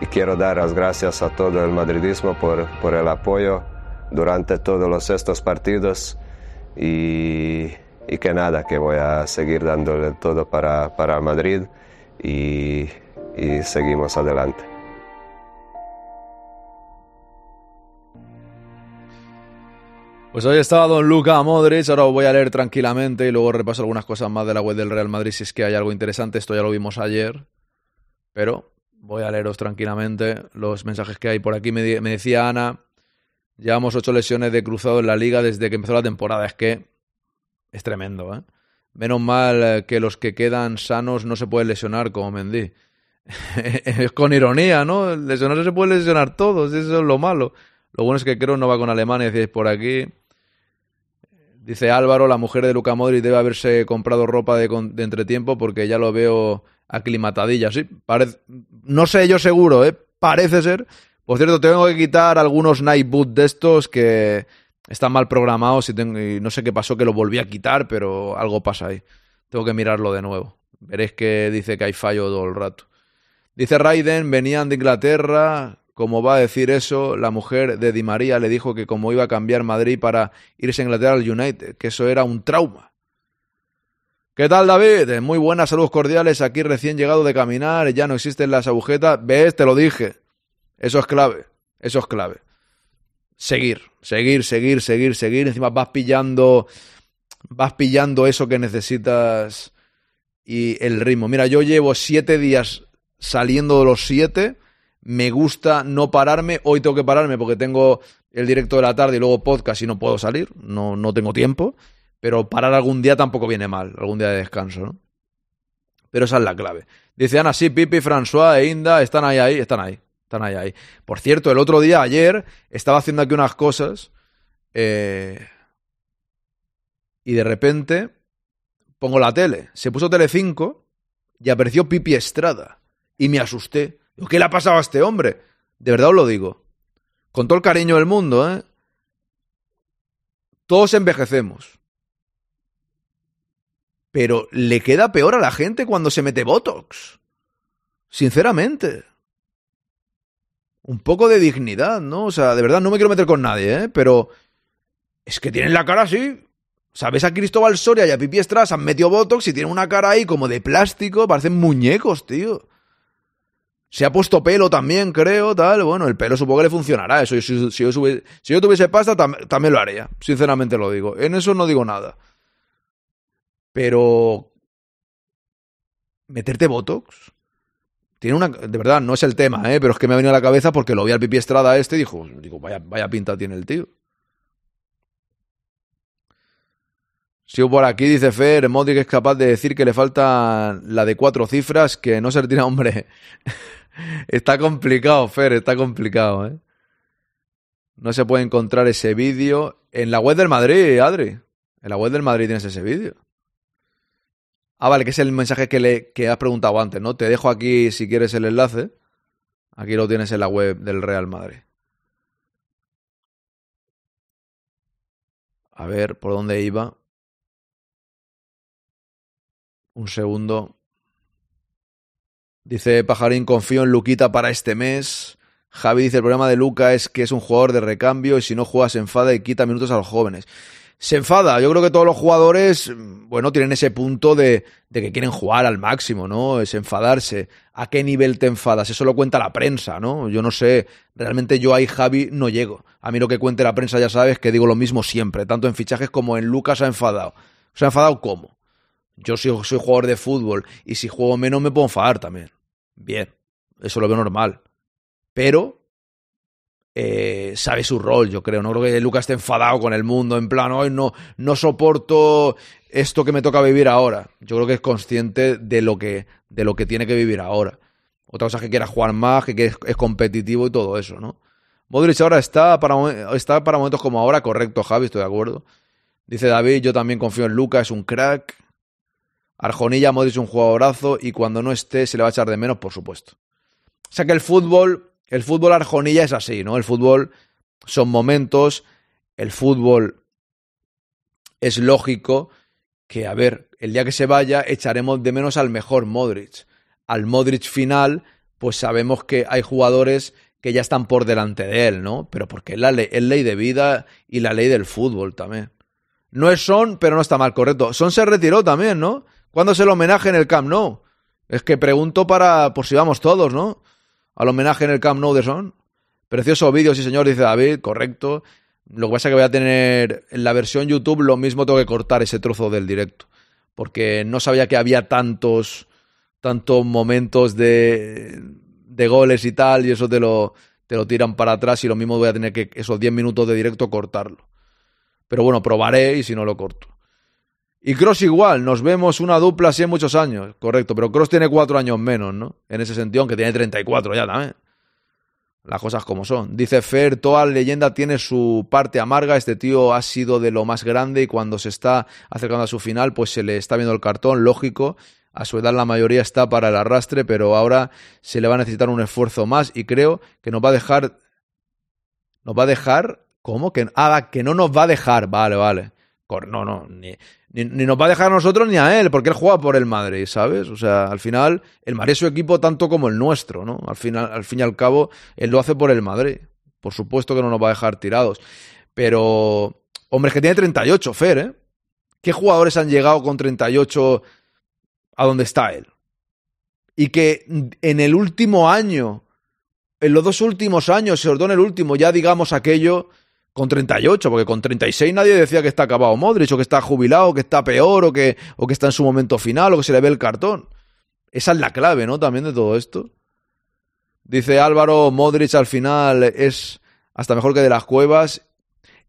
y quiero dar las gracias a todo el madridismo por, por el apoyo durante todos los estos partidos y, y que nada, que voy a seguir dándole todo para, para Madrid y, y seguimos adelante. Pues hoy estaba Don Luca Modric, ahora os voy a leer tranquilamente y luego repaso algunas cosas más de la web del Real Madrid si es que hay algo interesante, esto ya lo vimos ayer, pero voy a leeros tranquilamente los mensajes que hay por aquí. Me decía Ana, llevamos ocho lesiones de cruzado en la liga desde que empezó la temporada, es que es tremendo, ¿eh? Menos mal eh, que los que quedan sanos no se pueden lesionar como Mendy. es con ironía, ¿no? Lesionarse se puede lesionar todos, eso es lo malo. Lo bueno es que creo no va con Alemania, decís por aquí. Dice Álvaro, la mujer de Luca Modric debe haberse comprado ropa de, entretiempo porque ya lo veo aclimatadilla. Sí, parece, no sé yo seguro, ¿eh? Parece ser. Por cierto, tengo que quitar algunos night de estos que están mal programados y, tengo- y no sé qué pasó que lo volví a quitar, pero algo pasa ahí. Tengo que mirarlo de nuevo. Veréis que dice que hay fallo todo el rato. Dice Raiden, venían de Inglaterra. Como va a decir eso, la mujer de Di María le dijo que como iba a cambiar Madrid para irse a Inglaterra al United, que eso era un trauma. ¿Qué tal, David? Muy buenas, saludos cordiales. Aquí recién llegado de caminar, ya no existen las agujetas. ¿Ves? Te lo dije. Eso es clave. Eso es clave. Seguir, seguir, seguir, seguir, seguir. Encima vas pillando. Vas pillando eso que necesitas y el ritmo. Mira, yo llevo siete días saliendo de los siete me gusta no pararme. Hoy tengo que pararme porque tengo el directo de la tarde y luego podcast y no puedo salir, no, no tengo tiempo. Pero parar algún día tampoco viene mal, algún día de descanso, ¿no? Pero esa es la clave. Dice Ana, sí, Pipi, François e Inda están ahí, ahí, están ahí, Por cierto, el otro día, ayer, estaba haciendo aquí unas cosas eh, y de repente pongo la tele. Se puso Tele 5 y apareció Pipi Estrada y me asusté. ¿Qué le ha pasado a este hombre? De verdad os lo digo. Con todo el cariño del mundo, ¿eh? Todos envejecemos. Pero le queda peor a la gente cuando se mete Botox. Sinceramente. Un poco de dignidad, ¿no? O sea, de verdad no me quiero meter con nadie, ¿eh? Pero es que tienen la cara así. ¿Sabes a Cristóbal Soria y a Pipi Estrada se han metido Botox y tienen una cara ahí como de plástico? Parecen muñecos, tío. Se ha puesto pelo también, creo, tal. Bueno, el pelo supongo que le funcionará. Eso, si, si yo, tuviese pasta, tam- también lo haría. Sinceramente lo digo. En eso no digo nada. Pero. Meterte Botox. Tiene una. De verdad, no es el tema, ¿eh? Pero es que me ha venido a la cabeza porque lo vi al Pipi Estrada este y dijo, digo, vaya, vaya pinta tiene el tío. Sigo por aquí, dice Fer, Modric es capaz de decir que le falta la de cuatro cifras, que no se retira, hombre. está complicado, Fer, está complicado, ¿eh? No se puede encontrar ese vídeo en la web del Madrid, Adri. En la web del Madrid tienes ese vídeo. Ah, vale, que es el mensaje que, le, que has preguntado antes, ¿no? Te dejo aquí si quieres el enlace. Aquí lo tienes en la web del Real Madrid. A ver, ¿por dónde iba? Un segundo. Dice Pajarín, confío en Luquita para este mes. Javi dice, el problema de Luca es que es un jugador de recambio y si no juega se enfada y quita minutos a los jóvenes. Se enfada, yo creo que todos los jugadores, mm, bueno, tienen ese punto de, de que quieren jugar al máximo, ¿no? Es enfadarse. ¿A qué nivel te enfadas? Eso lo cuenta la prensa, ¿no? Yo no sé, realmente yo ahí, Javi, no llego. A mí lo que cuente la prensa ya sabes que digo lo mismo siempre, tanto en fichajes como en Lucas se ha enfadado. ¿Se ha enfadado cómo? Yo soy, soy jugador de fútbol y si juego menos me puedo enfadar también. Bien, eso lo veo normal. Pero eh, sabe su rol, yo creo. No creo que Lucas esté enfadado con el mundo, en plan, hoy no, no soporto esto que me toca vivir ahora. Yo creo que es consciente de lo que, de lo que tiene que vivir ahora. Otra cosa es que quiera jugar más, que es, es competitivo y todo eso, ¿no? Modric ahora está para, está para momentos como ahora, correcto, Javi, estoy de acuerdo. Dice David, yo también confío en Lucas, es un crack. Arjonilla, Modric es un jugadorazo y cuando no esté se le va a echar de menos, por supuesto. O sea que el fútbol, el fútbol Arjonilla es así, ¿no? El fútbol son momentos, el fútbol es lógico que, a ver, el día que se vaya echaremos de menos al mejor Modric. Al Modric final, pues sabemos que hay jugadores que ya están por delante de él, ¿no? Pero porque es la ley, es ley de vida y la ley del fútbol también. No es Son, pero no está mal, correcto. Son se retiró también, ¿no? ¿Cuándo es el homenaje en el Camp Nou? Es que pregunto para, por si vamos todos, ¿no? Al homenaje en el Camp Nou de Son. Precioso vídeo, sí señor, dice David, correcto. Lo que pasa es que voy a tener en la versión YouTube lo mismo tengo que cortar ese trozo del directo. Porque no sabía que había tantos, tantos momentos de, de goles y tal, y eso te lo, te lo tiran para atrás y lo mismo voy a tener que esos 10 minutos de directo cortarlo. Pero bueno, probaré y si no lo corto. Y Cross igual, nos vemos una dupla así en muchos años, correcto, pero Cross tiene cuatro años menos, ¿no? En ese sentido, aunque tiene 34 ya también. Las cosas como son. Dice Fer, toda leyenda tiene su parte amarga, este tío ha sido de lo más grande y cuando se está acercando a su final, pues se le está viendo el cartón, lógico. A su edad la mayoría está para el arrastre, pero ahora se le va a necesitar un esfuerzo más y creo que nos va a dejar... Nos va a dejar... ¿Cómo? Que, ah, que no nos va a dejar. Vale, vale. No, no, ni, ni, ni nos va a dejar a nosotros ni a él, porque él juega por el Madrid, ¿sabes? O sea, al final, el Madrid es su equipo tanto como el nuestro, ¿no? Al, final, al fin y al cabo, él lo hace por el Madrid. Por supuesto que no nos va a dejar tirados. Pero, hombre, es que tiene 38, Fer, ¿eh? ¿Qué jugadores han llegado con 38 a donde está él? Y que en el último año, en los dos últimos años, sobre todo en el último, ya digamos aquello con 38, porque con 36 nadie decía que está acabado Modric, o que está jubilado, o que está peor, o que, o que está en su momento final, o que se le ve el cartón. Esa es la clave, ¿no? También de todo esto. Dice Álvaro, Modric al final es hasta mejor que de las cuevas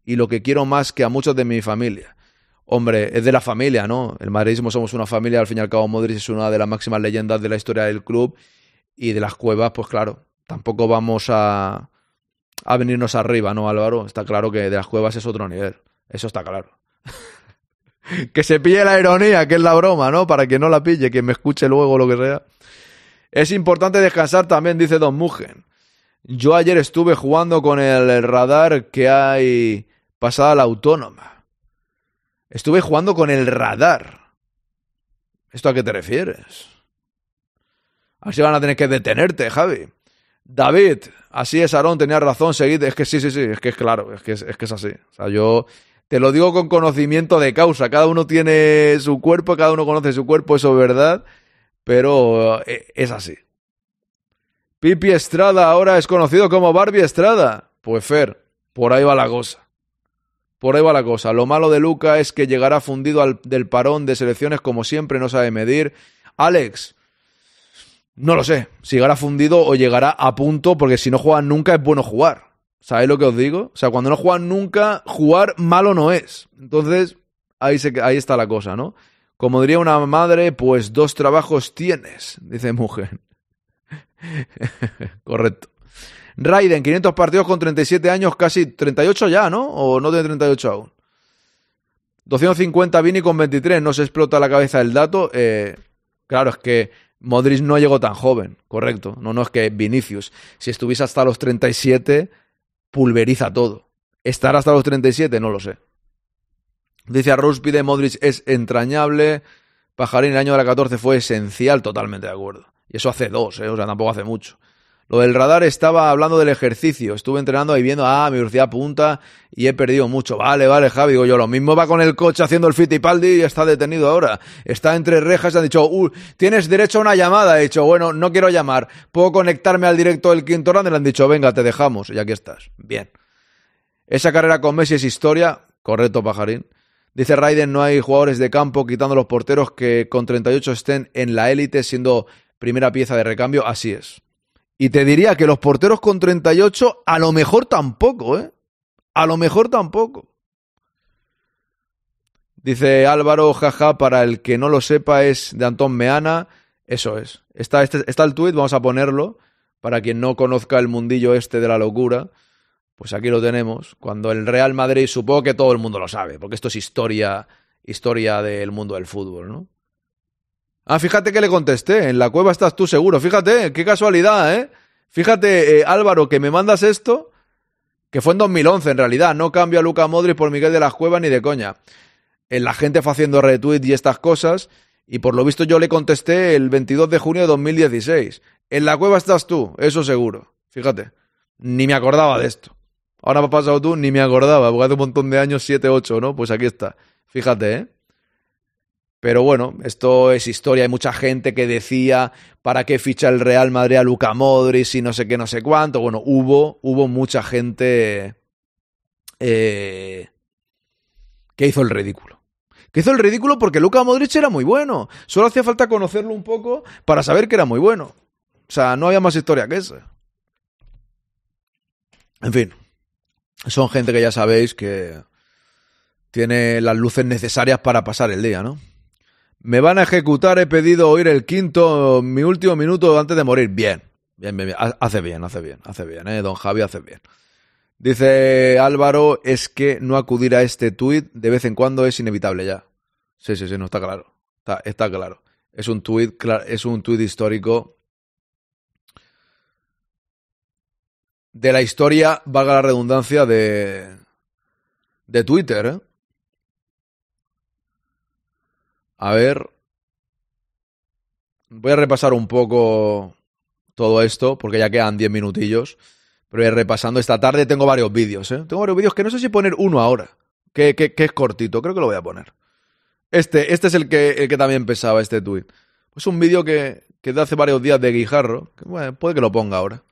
y lo que quiero más que a muchos de mi familia. Hombre, es de la familia, ¿no? El madridismo somos una familia, al fin y al cabo Modric es una de las máximas leyendas de la historia del club y de las cuevas, pues claro, tampoco vamos a, a venirnos arriba, ¿no, Álvaro? Está claro que de las cuevas es otro nivel, eso está claro. que se pille la ironía, que es la broma, ¿no? Para que no la pille, que me escuche luego lo que sea. Es importante descansar también, dice Don Mugen. Yo ayer estuve jugando con el radar que hay pasada la autónoma. Estuve jugando con el radar. ¿Esto a qué te refieres? Así van a tener que detenerte, Javi. David, así es, Aarón, tenía razón, seguid. Es que sí, sí, sí, es que es claro, es que es, que es así. O sea, yo te lo digo con conocimiento de causa. Cada uno tiene su cuerpo, cada uno conoce su cuerpo, eso es verdad, pero eh, es así. Pipi Estrada ahora es conocido como Barbie Estrada. Pues Fer, por ahí va la cosa. Por ahí va la cosa. Lo malo de Luca es que llegará fundido al, del parón de selecciones como siempre, no sabe medir. Alex, no lo sé. Si llegará fundido o llegará a punto, porque si no juegan nunca es bueno jugar. ¿Sabéis lo que os digo? O sea, cuando no juegan nunca, jugar malo no es. Entonces, ahí, ahí está la cosa, ¿no? Como diría una madre, pues dos trabajos tienes, dice mujer. Correcto. Raiden, 500 partidos con 37 años, casi 38 ya, ¿no? ¿O no tiene 38 aún? 250 Vini con 23, no se explota la cabeza el dato. Eh, claro, es que Modric no llegó tan joven, correcto. No, no es que Vinicius, si estuviese hasta los 37, pulveriza todo. ¿Estar hasta los 37? No lo sé. Dice a pide Modric es entrañable. Pajarín, el año de la 14 fue esencial, totalmente de acuerdo. Y eso hace dos, ¿eh? o sea, tampoco hace mucho. Lo del radar estaba hablando del ejercicio. Estuve entrenando y viendo, ah, mi velocidad punta y he perdido mucho. Vale, vale, Javi. Digo yo, lo mismo va con el coche haciendo el Fittipaldi y está detenido ahora. Está entre rejas y han dicho, uh, tienes derecho a una llamada. He dicho, bueno, no quiero llamar. ¿Puedo conectarme al directo del quinto round? Y le han dicho, venga, te dejamos. Y aquí estás. Bien. Esa carrera con Messi es historia. Correcto, pajarín. Dice Raiden, no hay jugadores de campo quitando los porteros que con 38 estén en la élite siendo primera pieza de recambio. Así es. Y te diría que los porteros con 38 a lo mejor tampoco, ¿eh? A lo mejor tampoco. Dice Álvaro, jaja, para el que no lo sepa es de Antón Meana. Eso es. Está, este, está el tuit, vamos a ponerlo. Para quien no conozca el mundillo este de la locura, pues aquí lo tenemos. Cuando el Real Madrid, supongo que todo el mundo lo sabe, porque esto es historia, historia del mundo del fútbol, ¿no? Ah, fíjate que le contesté. En la cueva estás tú seguro. Fíjate, qué casualidad, ¿eh? Fíjate, eh, Álvaro, que me mandas esto, que fue en 2011 en realidad. No cambio a Luca Modric por Miguel de las Cuevas ni de coña. En la gente fue haciendo retweet y estas cosas. Y por lo visto yo le contesté el 22 de junio de 2016. En la cueva estás tú, eso seguro. Fíjate. Ni me acordaba de esto. Ahora me ha pasado tú, ni me acordaba, porque hace un montón de años, 7, 8, ¿no? Pues aquí está. Fíjate, ¿eh? Pero bueno, esto es historia. Hay mucha gente que decía para qué ficha el Real Madrid a Luca Modric y no sé qué, no sé cuánto. Bueno, hubo, hubo mucha gente eh, que hizo el ridículo. Que hizo el ridículo porque Luca Modric era muy bueno. Solo hacía falta conocerlo un poco para saber que era muy bueno. O sea, no había más historia que esa. En fin, son gente que ya sabéis que tiene las luces necesarias para pasar el día, ¿no? Me van a ejecutar, he pedido oír el quinto, mi último minuto antes de morir. Bien, bien, bien, bien. Hace bien, hace bien, hace bien, ¿eh? Don Javi hace bien. Dice Álvaro, es que no acudir a este tuit de vez en cuando es inevitable ya. Sí, sí, sí, no está claro. Está, está claro. Es un tuit, es un tuit histórico de la historia, valga la redundancia, de, de Twitter, ¿eh? A ver. Voy a repasar un poco todo esto, porque ya quedan 10 minutillos. Pero voy repasando. Esta tarde tengo varios vídeos, ¿eh? Tengo varios vídeos que no sé si poner uno ahora. Que, que, es cortito, creo que lo voy a poner. Este, este es el que, el que también pesaba, este tweet. Es un vídeo que, que de hace varios días de Guijarro. Que, bueno, puede que lo ponga ahora.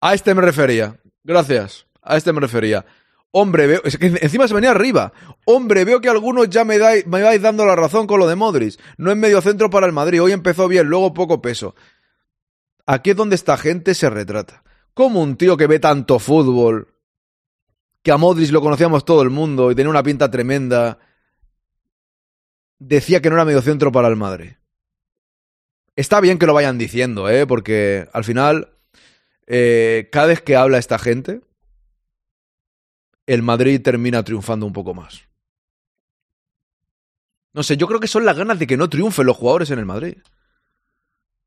A este me refería. Gracias. A este me refería. Hombre, veo. Que encima se venía arriba. Hombre, veo que algunos ya me, me vais dando la razón con lo de Modric. No es medio centro para el Madrid. Hoy empezó bien, luego poco peso. Aquí es donde esta gente se retrata. Como un tío que ve tanto fútbol, que a Modric lo conocíamos todo el mundo y tenía una pinta tremenda, decía que no era medio centro para el Madrid. Está bien que lo vayan diciendo, ¿eh? Porque al final, eh, cada vez que habla esta gente, el Madrid termina triunfando un poco más. No sé, yo creo que son las ganas de que no triunfen los jugadores en el Madrid.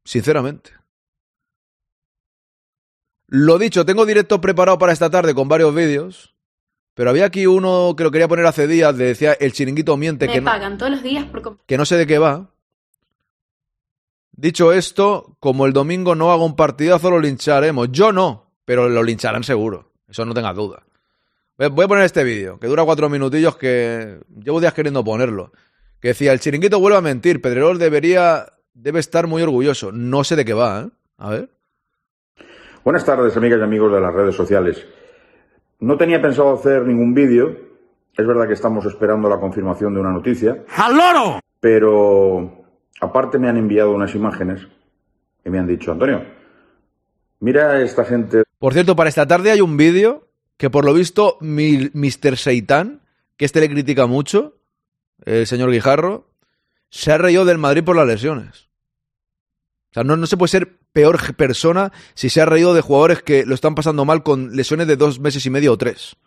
Sinceramente. Lo dicho, tengo directo preparado para esta tarde con varios vídeos. Pero había aquí uno que lo quería poner hace días, le decía el chiringuito miente Me que no, pagan todos los días por que no sé de qué va. Dicho esto, como el domingo no hago un partidazo, lo lincharemos. Yo no, pero lo lincharán seguro. Eso no tengas duda. Voy a- poner este vídeo, que dura cuatro minutillos, que llevo días queriendo ponerlo. Que decía, el chiringuito vuelve a mentir. Pedrerol debería, debe estar muy orgulloso. No sé de qué va, ¿eh? A ver. Buenas tardes, amigas y amigos de las redes sociales. No tenía pensado hacer ningún vídeo. Es verdad que estamos esperando la confirmación de una noticia, ¡Al loro! pero aparte me han enviado unas imágenes y me han dicho, Antonio, mira a esta gente Por cierto, para esta tarde hay un vídeo que por lo visto Mr. Seitan, que este le critica mucho, el señor Guijarro, se ha reído del Madrid por las lesiones. O sea, no, no se puede ser peor persona si se ha reído de jugadores que lo están pasando mal con lesiones de dos meses y medio o tres.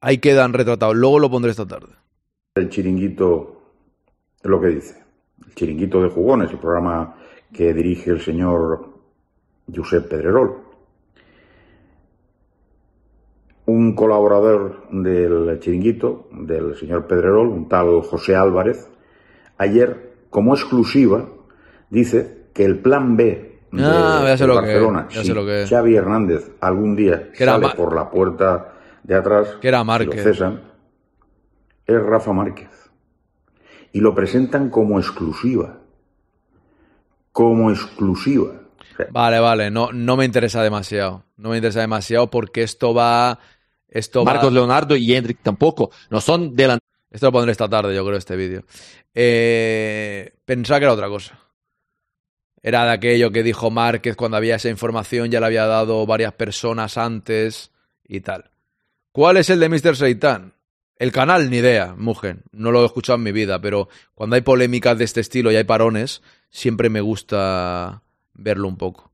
Ahí quedan retratados. Luego lo pondré esta tarde. el chiringuito, es lo que dice, el chiringuito de jugones, el programa que dirige el señor Josep Pedrerol. Un colaborador del chiringuito, del señor Pedrerol, un tal José Álvarez, ayer, como exclusiva, dice que el plan B de, Ah, ya sé de lo que- Barcelona, ya si sé lo que- Xavi Hernández algún día Que sale por la puerta de atrás, Que era lo cesan, es Rafa Márquez. Y lo presentan como exclusiva. Como exclusiva. Vale, vale, no, no me interesa demasiado. No me interesa demasiado porque esto va. Esto va- Marcos Leonardo y Hendrik tampoco. No son delanteros. Esto lo pondré esta tarde, yo creo, este vídeo. Eh, pensaba que era otra cosa. Era de aquello que dijo Márquez cuando había esa información, ya le había dado varias personas antes y tal. ¿Cuál es el de Mr. Seitan? El canal, ni idea, Mugen. No lo he escuchado en mi vida, pero cuando hay polémicas de este estilo y hay parones, siempre me gusta verlo un poco.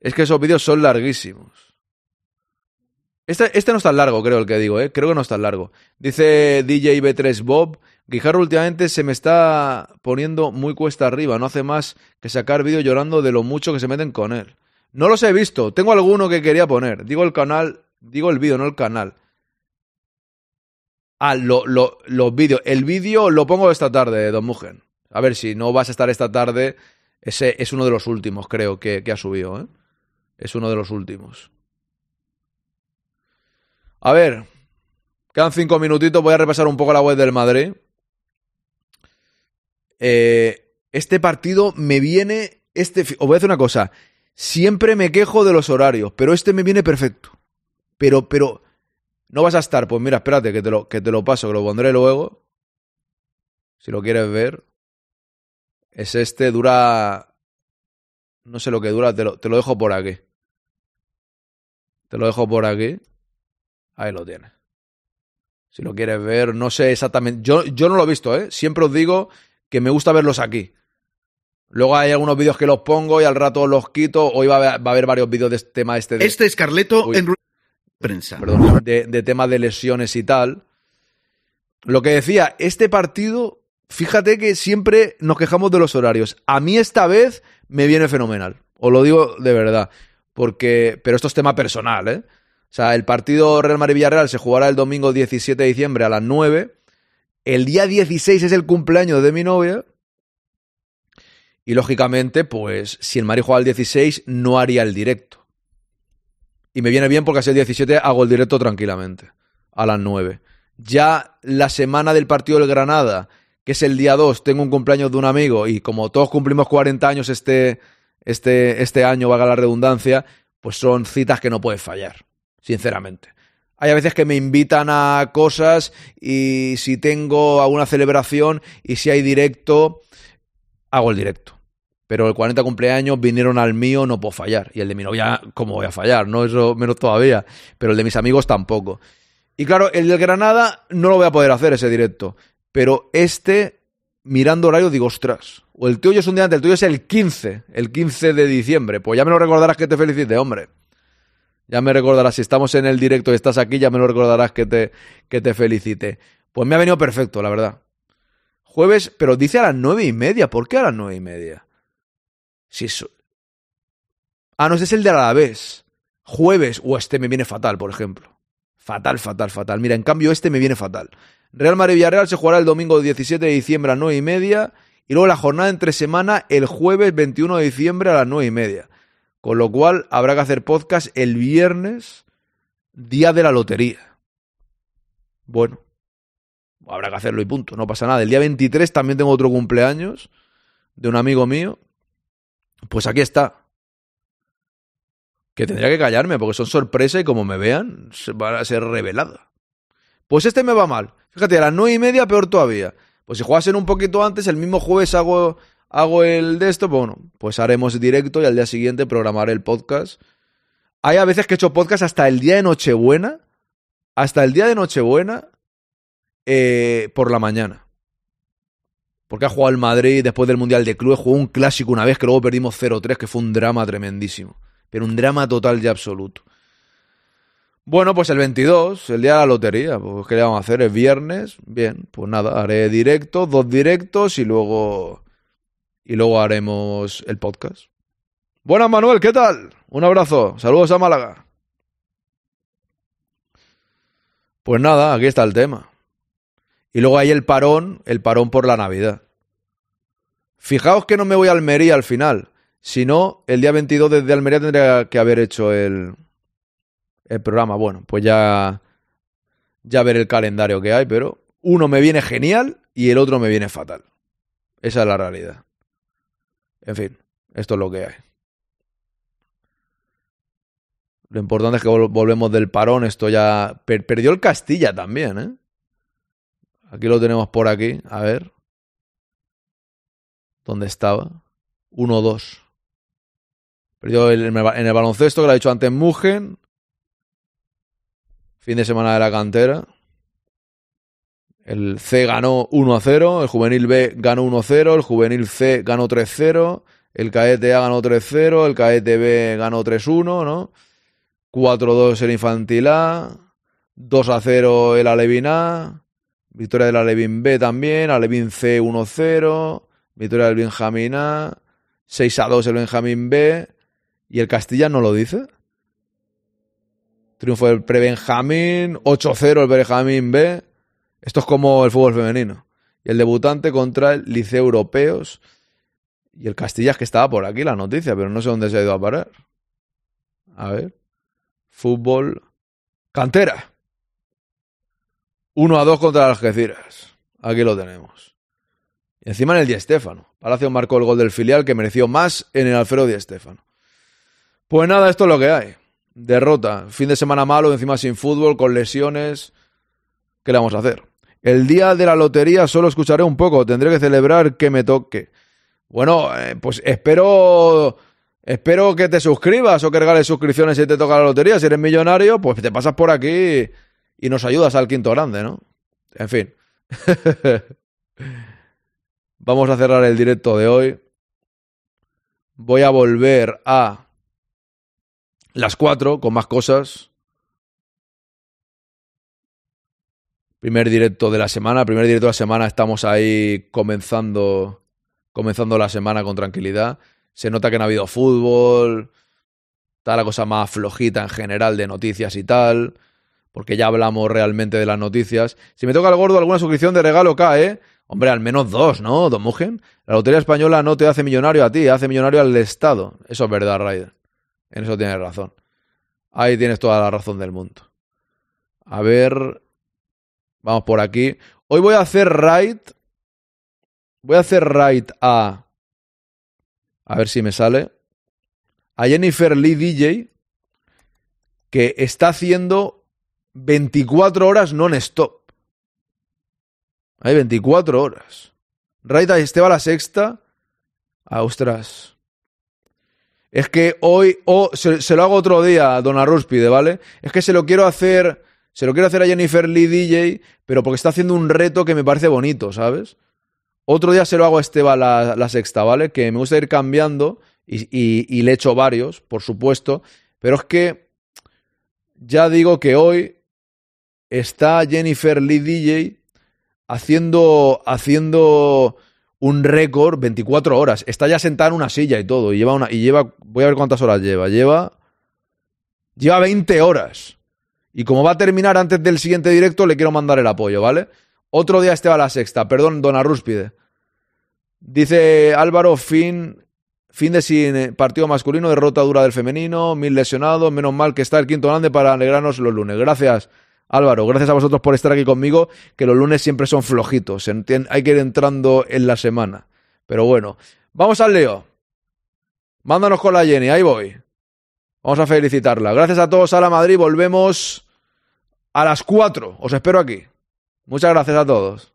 Es que esos vídeos son larguísimos. Este, este no es tan largo, creo el que digo, ¿eh? Creo que no es tan largo. Dice DJ B3 Bob, Guijarro últimamente se me está poniendo muy cuesta arriba, no hace más que sacar vídeo llorando de lo mucho que se meten con él. No los he visto, tengo alguno que quería poner. Digo el canal, digo el vídeo, no el canal. Ah, lo, lo- los vídeos. El vídeo lo pongo esta tarde, Don Mugen. A ver si no vas a estar esta tarde. Ese es uno de los últimos, creo, que, que ha subido, ¿eh? Es uno de los últimos. A ver, quedan cinco minutitos. Voy a repasar un poco la web del Madrid. Eh, este partido me viene. Este, os voy a decir una cosa. Siempre me quejo de los horarios, pero este me viene perfecto. Pero, pero. No vas a estar. Pues mira, espérate, que te lo, que te lo paso, que lo pondré luego. Si lo quieres ver. Es este, dura. No sé lo que dura, te lo, te lo dejo por aquí. Te lo dejo por aquí. Ahí lo tienes. Si lo quieres ver, no sé exactamente. Yo, yo no lo he visto, ¿eh? Siempre os digo que me gusta verlos aquí. Luego hay algunos vídeos que los pongo y al rato los quito. Hoy va a haber, va a haber varios vídeos de este tema este de, Este es Carleto Uy. en prensa. perdón, de, de tema de lesiones y tal. Lo que decía, este partido, fíjate que siempre nos quejamos de los horarios. A mí esta vez me viene fenomenal. Os lo digo de verdad. Porque, pero esto es tema personal, ¿eh? Sea, el partido Real Madrid-Villarreal se jugará el domingo 17 de diciembre a las 9. El día 16 es el cumpleaños de mi novia. Y lógicamente, pues, si el Madrid juega el 16, no haría el directo. Y me viene bien porque así el 17 hago el directo tranquilamente. A las 9. Ya la semana del partido del Granada, que es el día 2, tengo un cumpleaños de un amigo y como todos cumplimos 40 años este, este, este año, valga la redundancia, pues son citas que no puedes fallar, sinceramente. Hay a veces que me invitan a cosas y si tengo alguna celebración y si hay directo, hago el directo. Pero el 40 cumpleaños vinieron al mío, no puedo fallar. Y el de mi novia, ¿cómo voy a fallar? No, eso menos todavía. Pero el de mis amigos tampoco. Y claro, el del Granada no lo voy a poder hacer ese directo. Pero este, mirando horario, digo, ostras. O el tuyo es un día antes, el tuyo es el 15, el 15 de diciembre. Pues ya me lo recordarás que te felicite, hombre. Ya me recordarás, si estamos en el directo y estás aquí, ya me lo recordarás que te, que te felicite. Pues me ha venido perfecto, la verdad. Jueves, pero dice a las nueve y media. ¿Por qué a las nueve y media? Si eso. Ah, no, ese es el de Alavés. Jueves, o este me viene fatal, por ejemplo. Fatal, fatal, fatal. Mira, en cambio, este me viene fatal. Real Madrid Villarreal se jugará el domingo 17 de diciembre a las nueve y media. Y luego la jornada entre semana el jueves 21 de diciembre a las nueve y media. Con lo cual habrá que hacer podcast el viernes, día de la lotería. Bueno, habrá que hacerlo y punto, no pasa nada. El día 23 también tengo otro cumpleaños de un amigo mío. Pues aquí está. Que tendría que callarme porque son sorpresa y como me vean, va a ser revelada. Pues este me va mal. Fíjate, a las nueve y media peor todavía. Pues si jugasen un poquito antes, el mismo jueves hago, hago el de esto, pues bueno, pues haremos directo y al día siguiente programaré el podcast. Hay a veces que he hecho podcast hasta el día de Nochebuena. Hasta el día de Nochebuena eh, por la mañana. Porque ha jugado el Madrid después del Mundial de Clubes, jugó un clásico una vez que luego perdimos 0-3, que fue un drama tremendísimo. Pero un drama total y absoluto. Bueno, pues el 22, el día de la lotería. Pues, ¿qué le vamos a hacer? Es viernes. Bien, pues nada, haré directo, dos directos y luego. Y luego haremos el podcast. Buenas, Manuel, ¿qué tal? Un abrazo. Saludos a Málaga. Pues nada, aquí está el tema. Y luego hay el parón, el parón por la Navidad. Fijaos que no me voy a Almería al final. Si no, el día 22 desde Almería tendría que haber hecho el, el programa. Bueno, pues ya, ya ver el calendario que hay, pero uno me viene genial y el otro me viene fatal. Esa es la realidad. En fin, esto es lo que hay. Lo importante es que volvemos del parón. Esto ya. perdió el Castilla también, ¿eh? Aquí lo tenemos por aquí. A ver. ¿Dónde estaba? 1-2. Perdió el, en el baloncesto, que lo ha dicho antes Mugen. Fin de semana de la cantera. El C ganó 1 0, el juvenil B ganó 1 0, el juvenil C ganó 3 0, el cadete A ganó 3 0, el cadete B ganó 3 1, ¿no? 4 2 el infantil A, 2 0 el Alevin A, Victoria del Alevín B también, Alevín C 1-0, victoria del Benjamín A, 6 2 el Benjamín B, y el Castilla no lo dice. Triunfo del pre-Benjamín, 8-0 el Benjamín B. Esto es como el fútbol femenino. Y el debutante contra el Liceo Europeos. Y el Castilla es que estaba por aquí la noticia, pero no sé dónde se ha ido a parar. A ver. Fútbol. Cantera. 1 a 2 contra las Algeciras. Aquí lo tenemos. Y encima en el Di Stéfano. Palacio marcó el gol del filial que mereció más en el Alfredo Di Stéfano. Pues nada, esto es lo que hay. Derrota. Fin de semana malo, encima sin fútbol, con lesiones. ¿Qué le vamos a hacer? El día de la lotería solo escucharé un poco. Tendré que celebrar que me toque. Bueno, eh, pues espero. Espero que te suscribas o que regales suscripciones si te toca la lotería. Si eres millonario, pues te pasas por aquí y nos ayudas al quinto grande, ¿no? En fin. Vamos a cerrar el directo de hoy. Voy a volver a las cuatro con más cosas. Primer directo de la semana. Primer directo de la semana. Estamos ahí comenzando, comenzando la semana con tranquilidad. Se nota que no ha habido fútbol. Está la cosa más flojita en general de noticias y tal porque ya hablamos realmente de las noticias. Si me toca el gordo, alguna suscripción de regalo cae. ¿eh? Hombre, al menos dos, ¿no, Don Mugen? La Lotería Española no te hace millonario a ti, hace millonario al Estado. Eso es verdad, Raider. En eso tienes razón. Ahí tienes toda la razón del mundo. A ver. Vamos por aquí. Hoy voy a hacer right. Voy a hacer right a. A ver si me sale. A Jennifer Lee DJ. Que está haciendo 24 horas non-stop. Hay 24 horas. Raita Esteba la sexta Ah, ostras. Es que hoy, o se, lo hago otro día a Don Arrúspide, ¿vale? Es que se lo quiero hacer, se lo quiero hacer a Jennifer Lee DJ, pero porque está haciendo un reto que me parece bonito, ¿sabes? Otro día se lo hago a Esteba la, la sexta, ¿vale? Que me gusta ir cambiando y, y- le echo varios, por supuesto, pero es que ya digo que hoy está Jennifer Lee DJ haciendo, haciendo un récord 24 horas. Está ya sentada en una silla y todo. Y lleva una. Y lleva. Voy a ver cuántas horas lleva. Lleva. Lleva 20 horas. Y como va a terminar antes del siguiente directo, le quiero mandar el apoyo, ¿vale? Otro día este va a la sexta. Perdón, Dona Rúspide. Dice Álvaro, fin. Fin de sin eh, partido masculino, derrota dura del femenino, mil lesionados, menos mal que está el quinto grande para alegrarnos los lunes. Gracias, Álvaro, gracias a vosotros por estar aquí conmigo, que los lunes siempre son flojitos, hay que ir entrando en la semana. Pero bueno, vamos al Leo. Mándanos con la Jenny, ahí voy. Vamos a felicitarla. Gracias a todos a la Madrid, volvemos a las 4. Os espero aquí. Muchas gracias a todos.